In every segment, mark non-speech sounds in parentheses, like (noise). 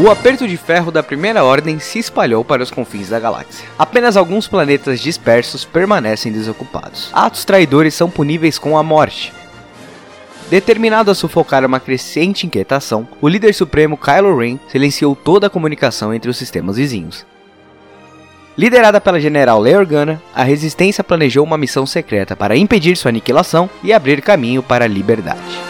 O aperto de ferro da Primeira Ordem se espalhou para os confins da galáxia. Apenas alguns planetas dispersos permanecem desocupados. Atos traidores são puníveis com a morte. Determinado a sufocar uma crescente inquietação, o líder supremo Kylo Ren silenciou toda a comunicação entre os sistemas vizinhos. Liderada pela general Leia Organa, a Resistência planejou uma missão secreta para impedir sua aniquilação e abrir caminho para a liberdade.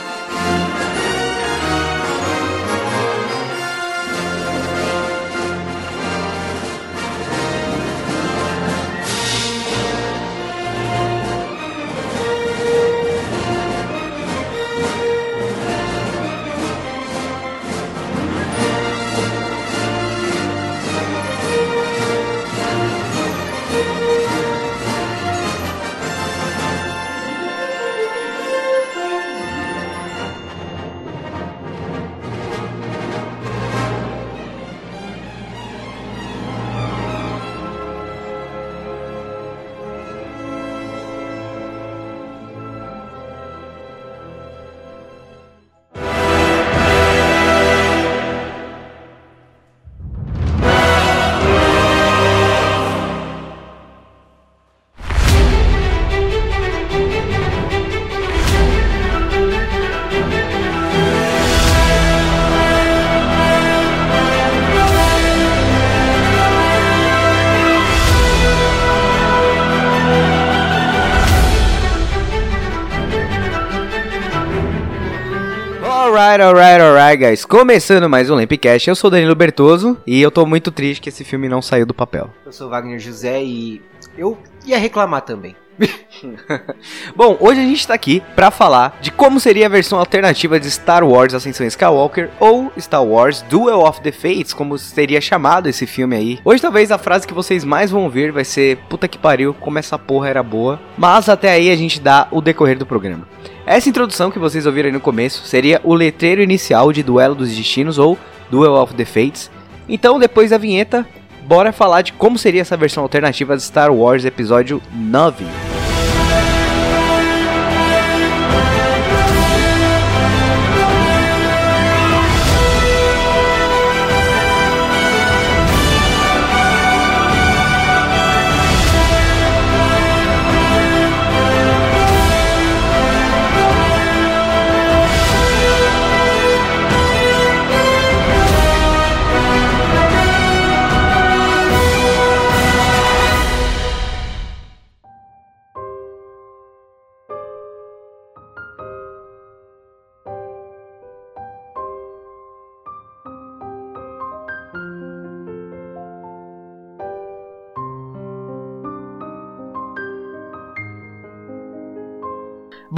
Alright, guys. Começando mais um Lampcast, eu sou Danilo Bertoso e eu tô muito triste que esse filme não saiu do papel. Eu sou Wagner José e eu ia reclamar também. (laughs) Bom, hoje a gente tá aqui pra falar de como seria a versão alternativa de Star Wars Ascensão Skywalker ou Star Wars Duel of the Fates, como seria chamado esse filme aí. Hoje talvez a frase que vocês mais vão ouvir vai ser puta que pariu, como essa porra era boa. Mas até aí a gente dá o decorrer do programa. Essa introdução que vocês ouviram aí no começo seria o letreiro inicial de Duelo dos Destinos ou Duel of the Fates. Então, depois da vinheta, bora falar de como seria essa versão alternativa de Star Wars Episódio 9.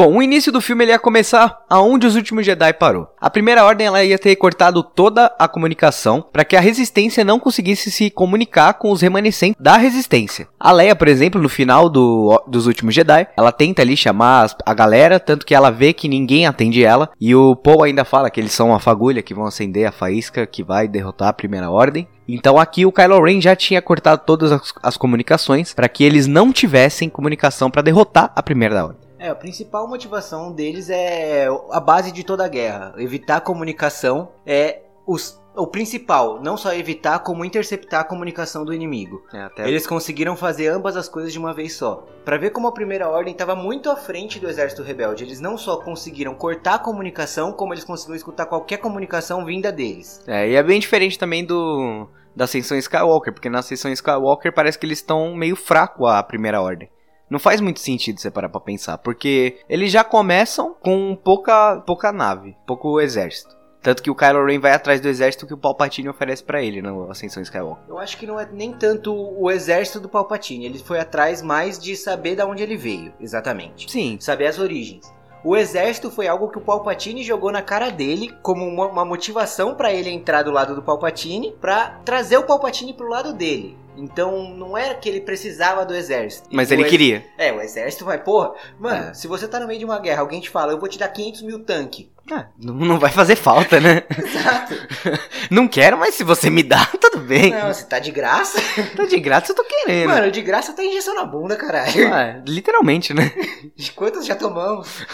Bom, o início do filme ele ia começar aonde os últimos Jedi parou. A primeira ordem ela ia ter cortado toda a comunicação para que a resistência não conseguisse se comunicar com os remanescentes da resistência. A Leia, por exemplo, no final do, dos últimos Jedi, ela tenta ali chamar a galera, tanto que ela vê que ninguém atende ela e o Paul ainda fala que eles são a fagulha que vão acender a faísca que vai derrotar a primeira ordem. Então aqui o Kylo Ren já tinha cortado todas as, as comunicações para que eles não tivessem comunicação para derrotar a primeira ordem. É, a principal motivação deles é a base de toda a guerra. Evitar a comunicação é os, o principal. Não só evitar, como interceptar a comunicação do inimigo. É, até... Eles conseguiram fazer ambas as coisas de uma vez só. Para ver como a Primeira Ordem estava muito à frente do Exército Rebelde. Eles não só conseguiram cortar a comunicação, como eles conseguiram escutar qualquer comunicação vinda deles. É, e é bem diferente também do da Ascensão Skywalker, porque na Ascensão Skywalker parece que eles estão meio fraco a Primeira Ordem. Não faz muito sentido você parar pra pensar, porque eles já começam com pouca, pouca nave, pouco exército. Tanto que o Kylo Ren vai atrás do exército que o Palpatine oferece para ele na Ascensão Skywalker. Eu acho que não é nem tanto o exército do Palpatine, ele foi atrás mais de saber de onde ele veio, exatamente. Sim. Saber as origens. O exército foi algo que o Palpatine jogou na cara dele como uma, uma motivação para ele entrar do lado do Palpatine, para trazer o Palpatine pro lado dele. Então não era que ele precisava do exército. Mas ele ex- queria. É, o exército vai, porra. Mano, É. se você tá no meio de uma guerra, alguém te fala, eu vou te dar 500 mil tanque. Ah, não não vai fazer falta, né? (laughs) Exato. (laughs) Não quero, mas se você me dá, (laughs) tudo bem. Não, você tá de graça. Tá de graça, eu tô querendo. Mano, de graça tá injeção na bunda, caralho. Ah, literalmente, né? De quantas já tomamos?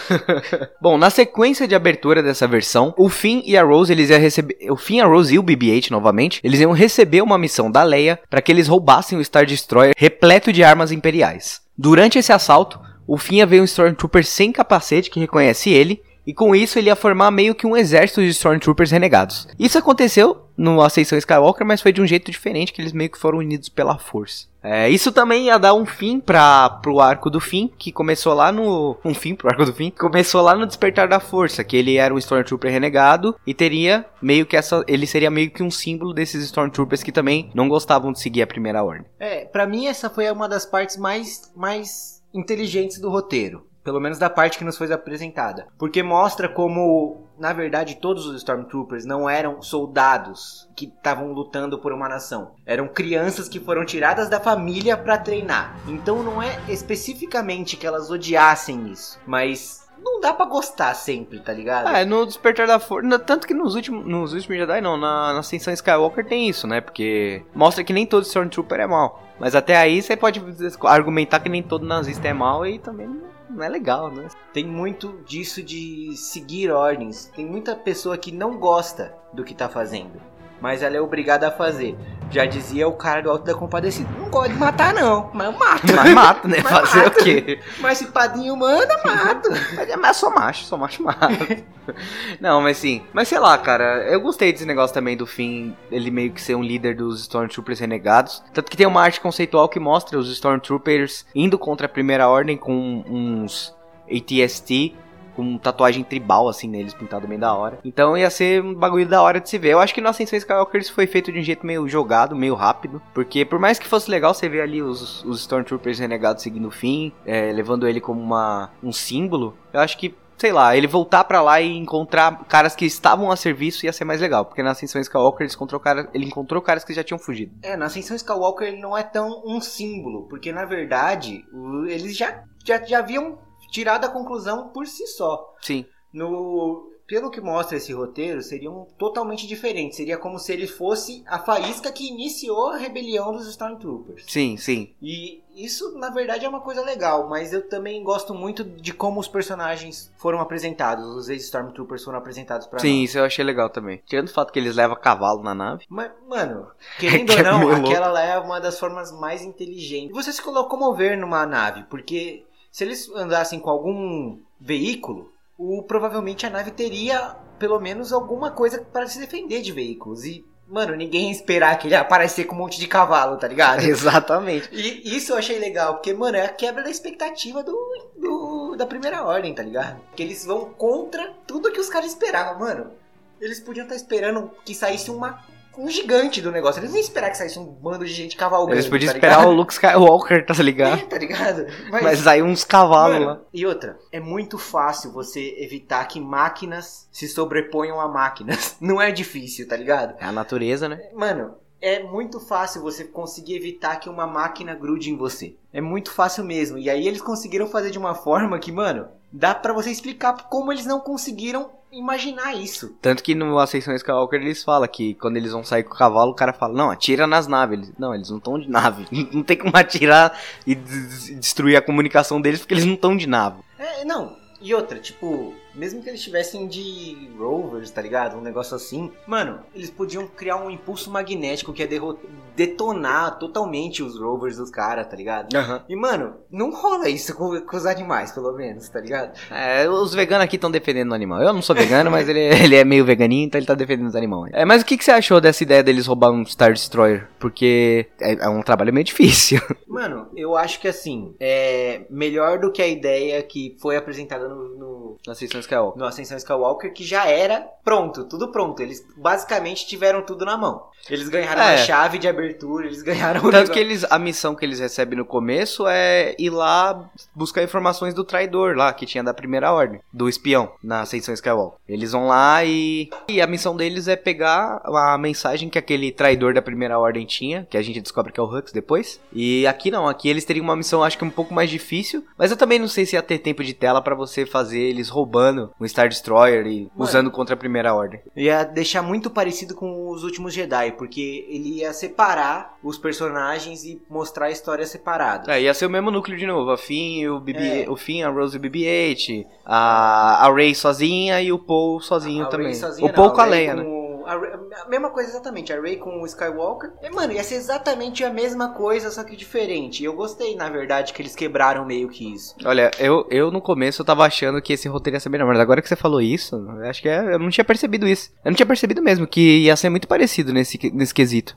Bom, na sequência de abertura dessa versão, o Finn e a Rose, eles iam receber, o Finn, a Rose e o BB-8 novamente, eles iam receber uma missão da Leia para que eles roubassem o Star Destroyer repleto de armas imperiais. Durante esse assalto, o Finn ia ver um Stormtrooper sem capacete que reconhece ele, e com isso ele ia formar meio que um exército de Stormtroopers renegados. Isso aconteceu no Ascensão Skywalker, mas foi de um jeito diferente, que eles meio que foram unidos pela força. É, isso também ia dar um fim para pro arco do fim, que começou lá no. Um fim pro arco do fim, que começou lá no Despertar da Força, que ele era um Stormtrooper renegado e teria meio que essa. Ele seria meio que um símbolo desses Stormtroopers que também não gostavam de seguir a primeira ordem. É, pra mim essa foi uma das partes mais, mais inteligentes do roteiro. Pelo menos da parte que nos foi apresentada. Porque mostra como, na verdade, todos os Stormtroopers não eram soldados que estavam lutando por uma nação. Eram crianças que foram tiradas da família pra treinar. Então não é especificamente que elas odiassem isso. Mas não dá pra gostar sempre, tá ligado? Ah, no Despertar da Força. Tanto que nos últimos, nos últimos Jedi, não, na, na Ascensão Skywalker tem isso, né? Porque mostra que nem todo Stormtrooper é mal. Mas até aí você pode argumentar que nem todo nazista é mal e também não- não é legal, né? Tem muito disso de seguir ordens. Tem muita pessoa que não gosta do que tá fazendo. Mas ela é obrigada a fazer. Já dizia o cara do Alto da Compadecida. Não gosto de matar, não. Mas eu mato. Mas mata, né? (laughs) Mas Fazer mata. o quê? Mas se padinho manda, mato. Mas, mas sou macho, sou macho mata. (laughs) Não, mas sim. Mas sei lá, cara, eu gostei desse negócio também do fim, ele meio que ser um líder dos Stormtroopers renegados. Tanto que tem uma arte conceitual que mostra os Stormtroopers indo contra a Primeira Ordem com uns ATST, com tatuagem tribal assim neles, pintado bem da hora. Então ia ser um bagulho da hora de se ver. Eu acho que no Ascensão Skywalker isso foi feito de um jeito meio jogado, meio rápido. Porque por mais que fosse legal você ver ali os, os Stormtroopers renegados seguindo o fim, é, levando ele como uma, um símbolo, eu acho que sei lá, ele voltar pra lá e encontrar caras que estavam a serviço ia ser mais legal, porque na Ascensão Skywalker ele encontrou, cara, ele encontrou caras que já tinham fugido. É, na Ascensão Skywalker ele não é tão um símbolo. Porque na verdade, eles já, já, já haviam tirado a conclusão por si só. Sim. No, pelo que mostra esse roteiro, seriam totalmente diferentes. Seria como se ele fosse a faísca que iniciou a rebelião dos Stormtroopers. Sim, sim. E isso, na verdade, é uma coisa legal, mas eu também gosto muito de como os personagens foram apresentados, os ex-Stormtroopers foram apresentados pra Sim, nós. isso eu achei legal também. Tirando o fato que eles levam cavalo na nave. Mas, mano, (laughs) querendo Que ou é não, louco. aquela lá é uma das formas mais inteligentes. Você se locomover numa nave, porque se eles andassem com algum veículo, o, provavelmente a nave teria pelo menos alguma coisa para se defender de veículos. E, mano, ninguém ia esperar que ele ia aparecer com um monte de cavalo, tá ligado? (laughs) Exatamente. E isso eu achei legal, porque, mano, é a quebra da expectativa do, do- da primeira ordem, tá ligado? Que eles vão contra tudo que os caras esperavam, mano. Eles podiam estar esperando que saísse uma, um gigante do negócio. Eles não iam esperar que saísse um bando de gente cavalgando. Eles podiam tá esperar ligado? o Luke Skywalker, tá ligado? É, tá ligado? Mas aí uns cavalos lá. E outra, é muito fácil você evitar que máquinas se sobreponham a máquinas. (laughs) Não é difícil, tá ligado? É a natureza, né? Mano, é muito fácil você conseguir evitar que uma máquina grude em você. É muito fácil mesmo. E aí eles conseguiram fazer de uma forma que, mano, dá pra você explicar como eles não conseguiram imaginar isso. Tanto que no Ascensão Skywalker eles falam que quando eles vão sair com o cavalo, o cara fala, não, atira nas naves. Eles, não, eles não estão de nave. (laughs) Não tem como atirar e des- destruir a comunicação deles porque eles não estão de nave. É, não. E outra, tipo, mesmo que eles tivessem de rovers, tá ligado? Um negócio assim. Mano, eles podiam criar um impulso magnético que ia derro- detonar totalmente os rovers dos caras, tá ligado? E, mano, não rola isso com, com os animais, pelo menos, tá ligado? É, os veganos aqui estão defendendo o animal. Eu não sou vegano, mas ele, (laughs) ele é meio veganinho, então ele tá defendendo os animais. É, mas o que, que você achou dessa ideia deles roubar um Star Destroyer? Porque é, é um trabalho meio difícil. (laughs) Mano, eu acho que assim, é melhor do que a ideia que foi apresentada no, no, Na Ascensão Skywalker. no Ascensão Skywalker, que já era pronto, tudo pronto. Eles basicamente tiveram tudo na mão. Eles ganharam É. a chave de abertura abertura, eles ganharam o Tanto que eles, a missão que eles recebem no começo é ir lá buscar informações do traidor lá, que tinha da primeira ordem, do espião, na Ascensão Skywalker. Eles vão lá e, e a missão deles é pegar a mensagem que aquele traidor da primeira ordem tinha, que a gente descobre que é o Hux depois. E aqui não, aqui eles teriam uma missão acho que um pouco mais difícil, mas eu também não sei se ia ter tempo de tela pra você fazer eles roubando um Star Destroyer e usando contra a primeira ordem. Ia deixar muito parecido com os últimos Jedi, porque ele ia separar os personagens e mostrar a história separada. É, ia ser o mesmo núcleo de novo, a Finn, o, BB, É. o Finn, a Rose e o BB-8, a, a Rey sozinha e o Paul sozinho A também. Sozinha o Paul não, com a Leia, né? A, Rey- a mesma coisa exatamente, a Rey com o Skywalker. E, mano, ia ser exatamente a mesma coisa, só que diferente. E eu gostei, na verdade, que eles quebraram meio que isso. Olha, eu, eu no começo eu tava achando que esse roteiro ia ser melhor, mas agora que você falou isso, eu acho que é- eu não tinha percebido isso. Eu não tinha percebido mesmo que ia ser muito parecido nesse, nesse quesito.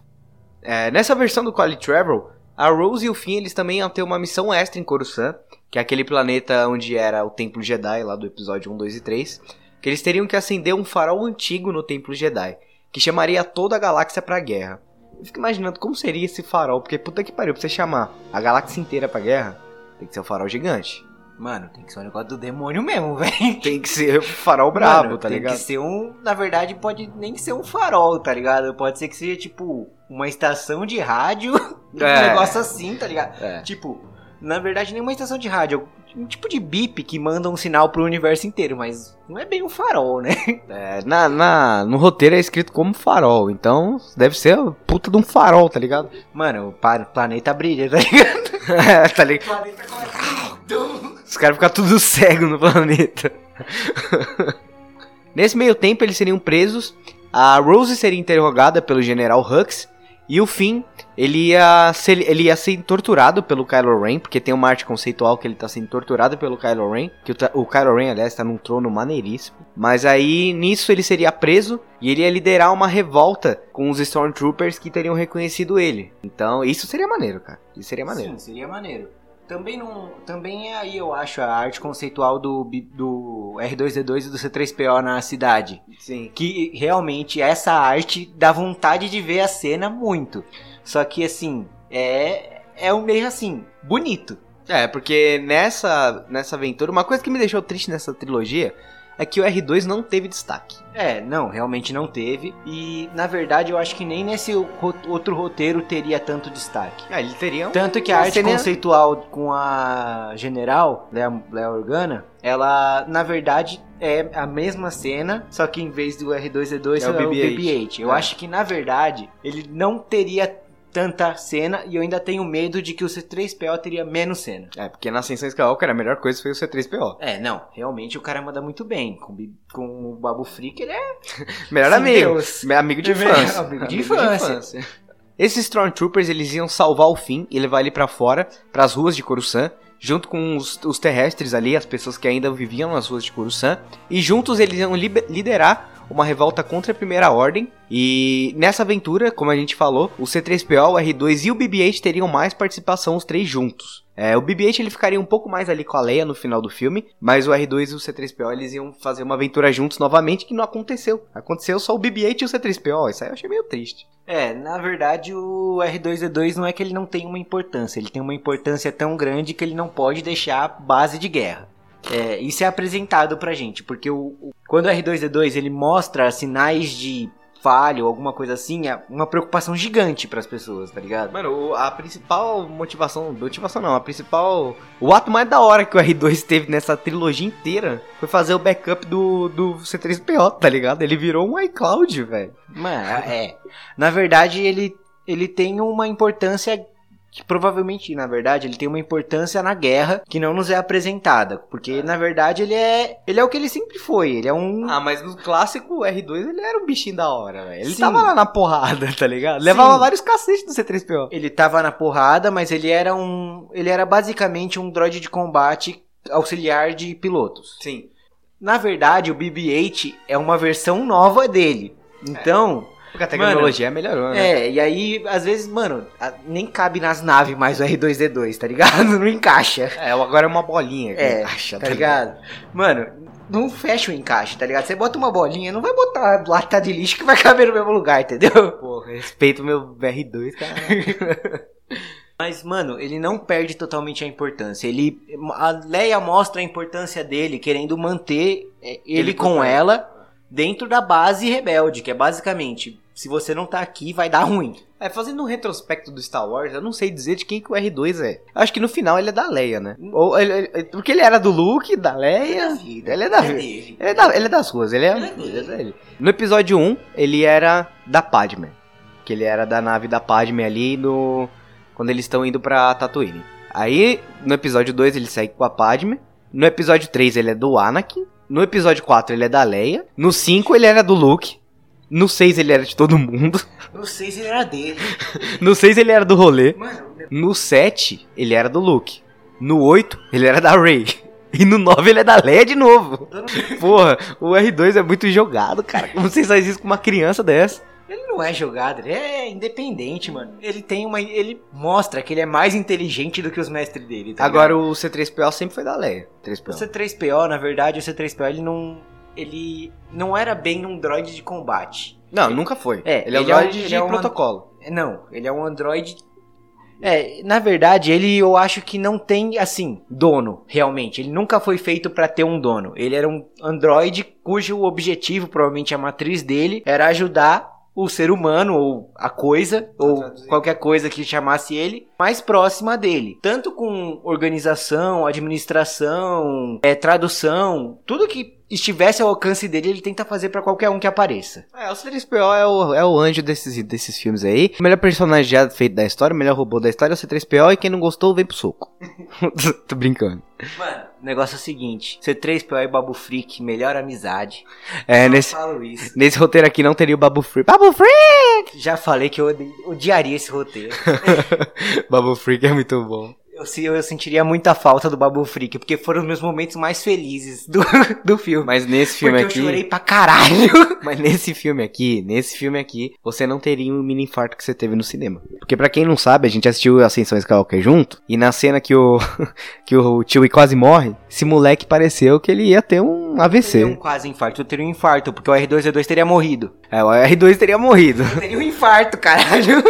É, nessa versão do Quality Travel, a Rose e o Finn eles também iam ter uma missão extra em Coruscant, que é aquele planeta onde era o Templo Jedi, lá do episódio 1, 2 e 3, que eles teriam que acender um farol antigo no Templo Jedi, que chamaria toda a galáxia pra guerra. Eu fico imaginando como seria esse farol, porque puta que pariu, pra você chamar a galáxia inteira pra guerra, tem que ser um farol gigante. Mano, tem que ser um negócio do demônio mesmo, (laughs) velho. Tem que ser um farol brabo, Mano, tá tem ligado? que ser um. Na verdade, pode nem ser um farol, tá ligado? Pode ser que seja, tipo, uma estação de rádio. (laughs) Um É. negócio assim, tá ligado? É. Tipo, na verdade, nem uma estação de rádio. Um tipo de bip que manda um sinal pro universo inteiro, mas não é bem um farol, né? (laughs) É, na, na- no roteiro é escrito como farol, então deve ser a puta de um farol, tá ligado? Mano, o planeta brilha, tá ligado? (laughs) É, tá ligado? Os caras ficam tudo cego no planeta. Nesse meio tempo, eles seriam presos. A Rose seria interrogada pelo General Hux. E o Finn, ele ia, ser, ele ia ser torturado pelo Kylo Ren. Porque tem uma arte conceitual que ele tá sendo torturado pelo Kylo Ren. Que o, o Kylo Ren, aliás, tá num trono maneiríssimo. Mas aí, nisso, ele seria preso. E ele ia liderar uma revolta com os Stormtroopers que teriam reconhecido ele. Então, isso seria maneiro, cara. Isso seria maneiro. Sim, seria maneiro. Também não, também é aí eu acho a arte conceitual do, do R2D2 e do C3PO na cidade. Sim. Que realmente essa arte dá vontade de ver a cena muito. Só que assim, é é um meio assim, bonito. É, porque nessa, nessa aventura, uma coisa que me deixou triste nessa trilogia é que o R2 não teve destaque. É, não, realmente não teve. E na verdade eu acho que nem nesse ro- outro roteiro teria tanto destaque. Ah, ele teria um... Tanto que a arte cena- conceitual com a general, Leia Organa, ela, na verdade, é a mesma cena, só que em vez do R2D2 É é o o BB-8. BB-8. Eu É. acho que, na verdade, ele não teria tanta cena e eu ainda tenho medo de que o C3PO teria menos cena. É, porque na Ascensão Skywalker a melhor coisa foi o C3PO. É, não, realmente o cara manda muito bem. Com, com o Babu Freak, ele é (laughs) Melhor Sim, amigo. Deus. Me- Amigo de É infância. amigo de infância. Esses Stormtroopers, eles iam salvar o Finn e levar ele pra fora, pras ruas de Coruscant, junto com os, os terrestres ali, as pessoas que ainda viviam nas ruas de Coruscant, e juntos eles iam liderar uma revolta contra a Primeira Ordem. E nessa aventura, como a gente falou, o C3PO, o R2 e o BB-8 teriam mais participação os três juntos. É, o BB-8 ele ficaria um pouco mais ali com a Leia no final do filme, mas o R2 e o C3PO eles iam fazer uma aventura juntos novamente, que não aconteceu. Aconteceu só o BB-8 e o C3PO, isso aí eu achei meio triste. É, na verdade o R2D2 não é que ele não tem uma importância, ele tem uma importância tão grande que ele não pode deixar base de guerra. É, isso é apresentado pra gente, porque o, o- quando o R2D2 ele mostra sinais de falha ou alguma coisa assim, é uma preocupação gigante pras pessoas, tá ligado? Mano, a principal motivação, motivação não, a principal, o ato mais da hora que o R2 teve nessa trilogia inteira foi fazer o backup do, do C3PO, tá ligado? Ele virou um iCloud, velho. Mano, é. Na verdade, ele, ele tem uma importância que provavelmente, na verdade, ele tem uma importância na guerra que não nos é apresentada, porque na verdade ele é, ele é o que ele sempre foi, ele é um Ah, mas no clássico o R2 ele era um bichinho da hora, velho. Ele Sim. tava lá na porrada, (laughs) tá ligado? Levava Sim. vários cacetes do C3PO. Ele tava na porrada, mas ele era um. Ele era basicamente um droid de combate auxiliar de pilotos. Sim. Na verdade, o BB-8 é uma versão nova dele. Então, Porque a tecnologia melhorou, né? é, e aí, às vezes, mano, nem cabe nas naves mais o R2D2, tá ligado? (laughs) Não encaixa. É, agora é uma bolinha. que É, encaixa, Tá ligado? Mano, não fecha o encaixe, tá ligado? Você bota uma bolinha, não vai botar lata de lixo que vai caber no mesmo lugar, entendeu? Pô, respeito meu BR2, cara. (laughs) Mas, mano, ele não perde totalmente a importância. Ele, a Leia mostra a importância dele, querendo manter é, ele, Ele com com ela dentro da base rebelde, que é basicamente, se você não tá aqui, vai dar ruim. É, fazendo um retrospecto do Star Wars, eu não sei dizer de quem que o R2 é. Acho que no final ele é da Leia, né? Ou ele- ele- porque ele era do Luke, da Leia. Ele é da vida. dele. Ele é, da- ele é das ruas, ele é, Ele é dele. ele é. No episódio 1, ele era da Padme. Que ele era da nave da Padme ali no. Quando eles estão indo pra Tatooine. Aí, no episódio 2, ele segue com a Padme. No episódio 3, ele é do Anakin. No episódio 4, ele é da Leia. No 5, ele era do Luke. No 6, ele era de todo mundo. (laughs) Sei se ele era dele. No 6, ele era do rolê. Mano, No 7, ele era do Luke. No 8, ele era da Rey. (laughs) E no 9 ele é da Leia de novo. Porra, o R2 é muito jogado, cara. Como vocês fazem isso com uma criança dessa? Ele não é jogado, ele é independente, mano. Ele tem uma. Ele mostra que ele é mais inteligente do que os mestres dele. Tá Agora ligado? o C3PO sempre foi da Leia. 3PO. o C3PO, na verdade, o C3PO ele não. Ele não era bem um droid de combate. Não, nunca foi. É, ele é um ele é um- droid ele de é um- protocolo. Não, ele é um android. É, na verdade, ele eu acho que não tem, assim, dono, realmente. Ele nunca foi feito pra ter um dono. Ele era um android cujo objetivo, provavelmente a matriz dele, era ajudar o ser humano, ou a coisa, ou traduzir. qualquer coisa que chamasse ele, mais próxima dele. Tanto com organização, administração, é, tradução, tudo que estivesse ao alcance dele, ele tenta fazer pra qualquer um que apareça. É, o C3PO é o, é o anjo desses, desses filmes aí. O melhor personagem já feito da história, o melhor robô da história é o C3PO. E quem não gostou, vem pro soco. (laughs) Tô brincando. Mano, o negócio é o seguinte: C3PO e Babu Freak, melhor amizade. É, Só nesse, falo isso. nesse roteiro aqui não teria o Babu Freak. Babu Freak! Já falei que eu odi- odiaria esse roteiro. (laughs) Babu Freak é muito bom. Eu, eu sentiria muita falta do Babu Freak, porque foram os meus momentos mais felizes do, (laughs) do filme. Mas nesse filme porque aqui. eu chorei pra caralho. (laughs) Mas nesse filme aqui, nesse filme aqui, você não teria um mini infarto que você teve no cinema. Porque pra quem não sabe, a gente assistiu Ascensão Skywalker junto, e na cena que o (laughs) que o Chewie quase morre, esse moleque pareceu que ele ia ter um um AVC. quase infarto. Eu teria um infarto, porque o R2D2 teria morrido. É, o R2 teria morrido. Eu (laughs) teria um infarto, caralho.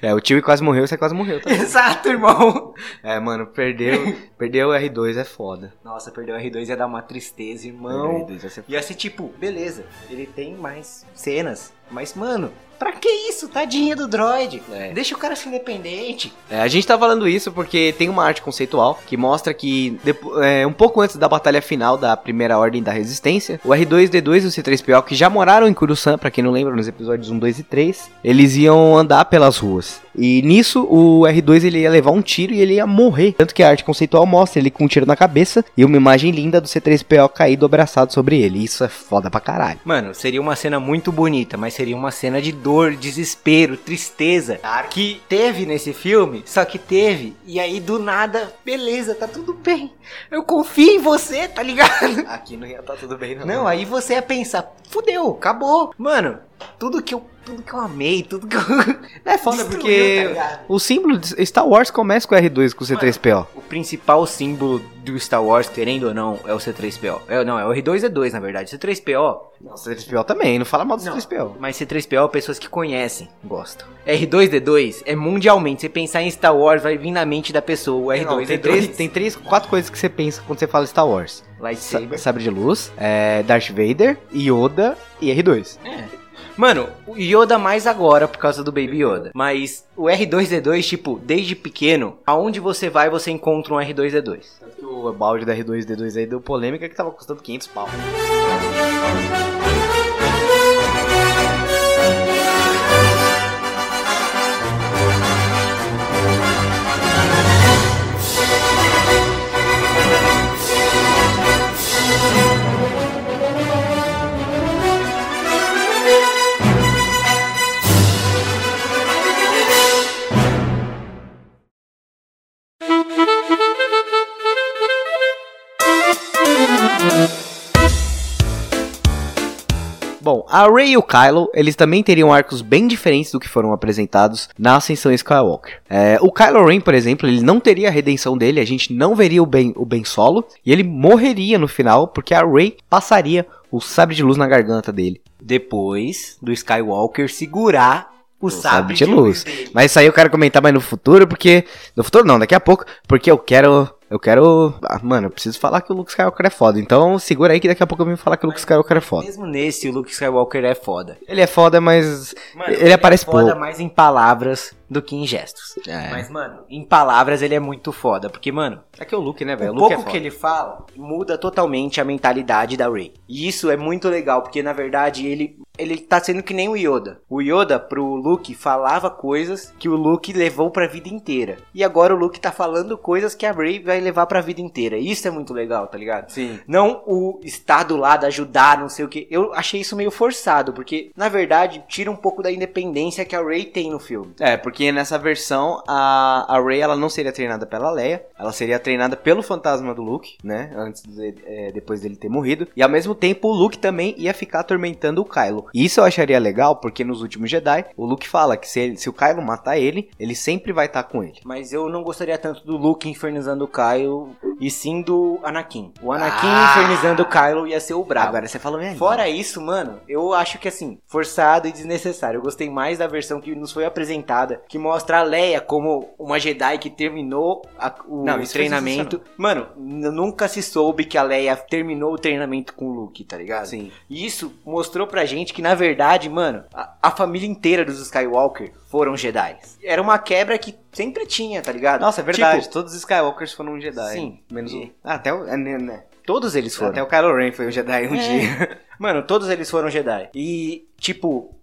É, o Chewie quase morreu, você quase morreu. Tá? Exato, irmão. É, mano, perdeu, perdeu o R2 é foda. Nossa, perder o R2 ia dar uma tristeza, irmão. o R2 ia ser Ia ser tipo, beleza, ele tem mais cenas, mas mano, pra que isso? Tadinho do droid. É. Deixa o cara ser independente. É, a gente tá falando isso porque tem uma arte conceitual que mostra que é, um pouco antes da batalha final da primeira ordem da resistência, o R2D2 e o C3PO, que já moraram em Coruscant, pra quem não lembra, nos episódios 1, 2 e 3, eles iam andar pelas ruas. E nisso o R2 ele ia levar um tiro e ele ia morrer. Tanto que a arte conceitual mostra ele com um tiro na cabeça e uma imagem linda do C3PO caído abraçado sobre ele. Isso é foda pra caralho. Mano, seria uma cena muito bonita, mas seria uma cena de dor, desespero, tristeza. Que teve nesse filme, só que teve. E aí do nada, beleza, tá tudo bem. Eu confio em você, tá ligado? Aqui não ia estar tudo bem, Não, aí você ia pensar, fudeu, acabou. Mano, tudo que eu, tudo que eu amei, tudo que eu. (laughs) É foda Destruiu, porque tá o símbolo de Star Wars começa com o R2 com o C3PO. O principal símbolo do Star Wars, querendo ou não, é o C3PO. É, não, é o R2D2, na verdade. C3PO, Não, C3PO também, não fala mal do Não. C3PO. mas C3PO, pessoas que conhecem, gostam. R2D2 é mundialmente. Você pensar em Star Wars, vai vir na mente da pessoa. O R2D2 Não, tem, três, tem três, quatro coisas que você pensa quando você fala Star Wars. Sa lightsaber. sabre de luz, é, Darth Vader, Yoda e R2. Mano, o Yoda mais agora por causa do Baby Yoda. Mas o R2D2, tipo, desde pequeno, aonde você vai, você encontra um R2D2. Tanto que o balde da R2D2 aí deu polêmica que tava custando 500 pau. Bom, a Rey e o Kylo, eles também teriam arcos bem diferentes do que foram apresentados na Ascensão Skywalker. É, o Kylo Ren, por exemplo, ele não teria a redenção dele, a gente não veria o Ben, o ben Solo, e ele morreria no final, porque a Rey passaria o sabre de luz na garganta dele. Depois do Skywalker segurar o, sabre, de, luz. Dele. Mas isso aí eu quero comentar mais no futuro, porque. No futuro não, daqui a pouco, porque eu quero eu quero. Ah, mano, eu preciso falar que o Luke Skywalker é foda. Então segura aí que daqui a pouco eu vim falar que o Luke Skywalker é foda. Mesmo nesse, o Luke Skywalker é foda. Ele é foda, mas. Mano, ele, ele aparece é foda pouco. mais em palavras do que em gestos. É. Mas, mano, em palavras ele é muito foda. Porque, mano. É que o Luke, né, velho? O, o pouco é que ele fala muda totalmente a mentalidade da Rey. E isso é muito legal, porque na verdade ele ele tá sendo que nem o Yoda. O Yoda pro Luke falava coisas que o Luke levou pra vida inteira. E agora o Luke tá falando coisas que a Rey vai levar pra vida inteira. Isso é muito legal, tá ligado? Sim. Não o estar do lado, ajudar, não sei o que. Eu achei isso meio forçado, porque na verdade tira um pouco da independência que a Rey tem no filme. É, porque nessa versão a, a Rey ela não seria treinada pela Leia, ela seria treinada pelo fantasma do Luke, né? Antes de, é, depois dele ter morrido. E ao mesmo tempo o Luke também ia ficar atormentando o Kylo. E isso eu acharia legal, porque nos últimos Jedi, o Luke fala que se, ele, se o Kylo matar ele, ele sempre vai estar tá com ele. Mas eu não gostaria tanto do Luke infernizando o Kylo, e sim do Anakin. O Anakin ah. infernizando o Kylo ia ser o brabo. Agora você falou mesmo. Fora isso, mano, eu acho que assim, forçado e desnecessário. Eu gostei mais da versão que nos foi apresentada, que mostra a Leia como uma Jedi que terminou a, o não, treinamento. Mano, nunca se soube que a Leia terminou o treinamento com o Luke, tá ligado? Sim. E isso mostrou pra gente que, na verdade, mano, a, a família inteira dos Skywalker foram Jedi. Era uma quebra que sempre tinha, tá ligado? Nossa, é verdade. Tipo, Todos os Skywalkers foram Jedi. Sim. Menos o... Ah, até o... É, né, né? Todos eles foram. Até o Kylo Ren foi um Jedi um é. dia. (laughs) Mano, todos eles foram Jedi. E, tipo,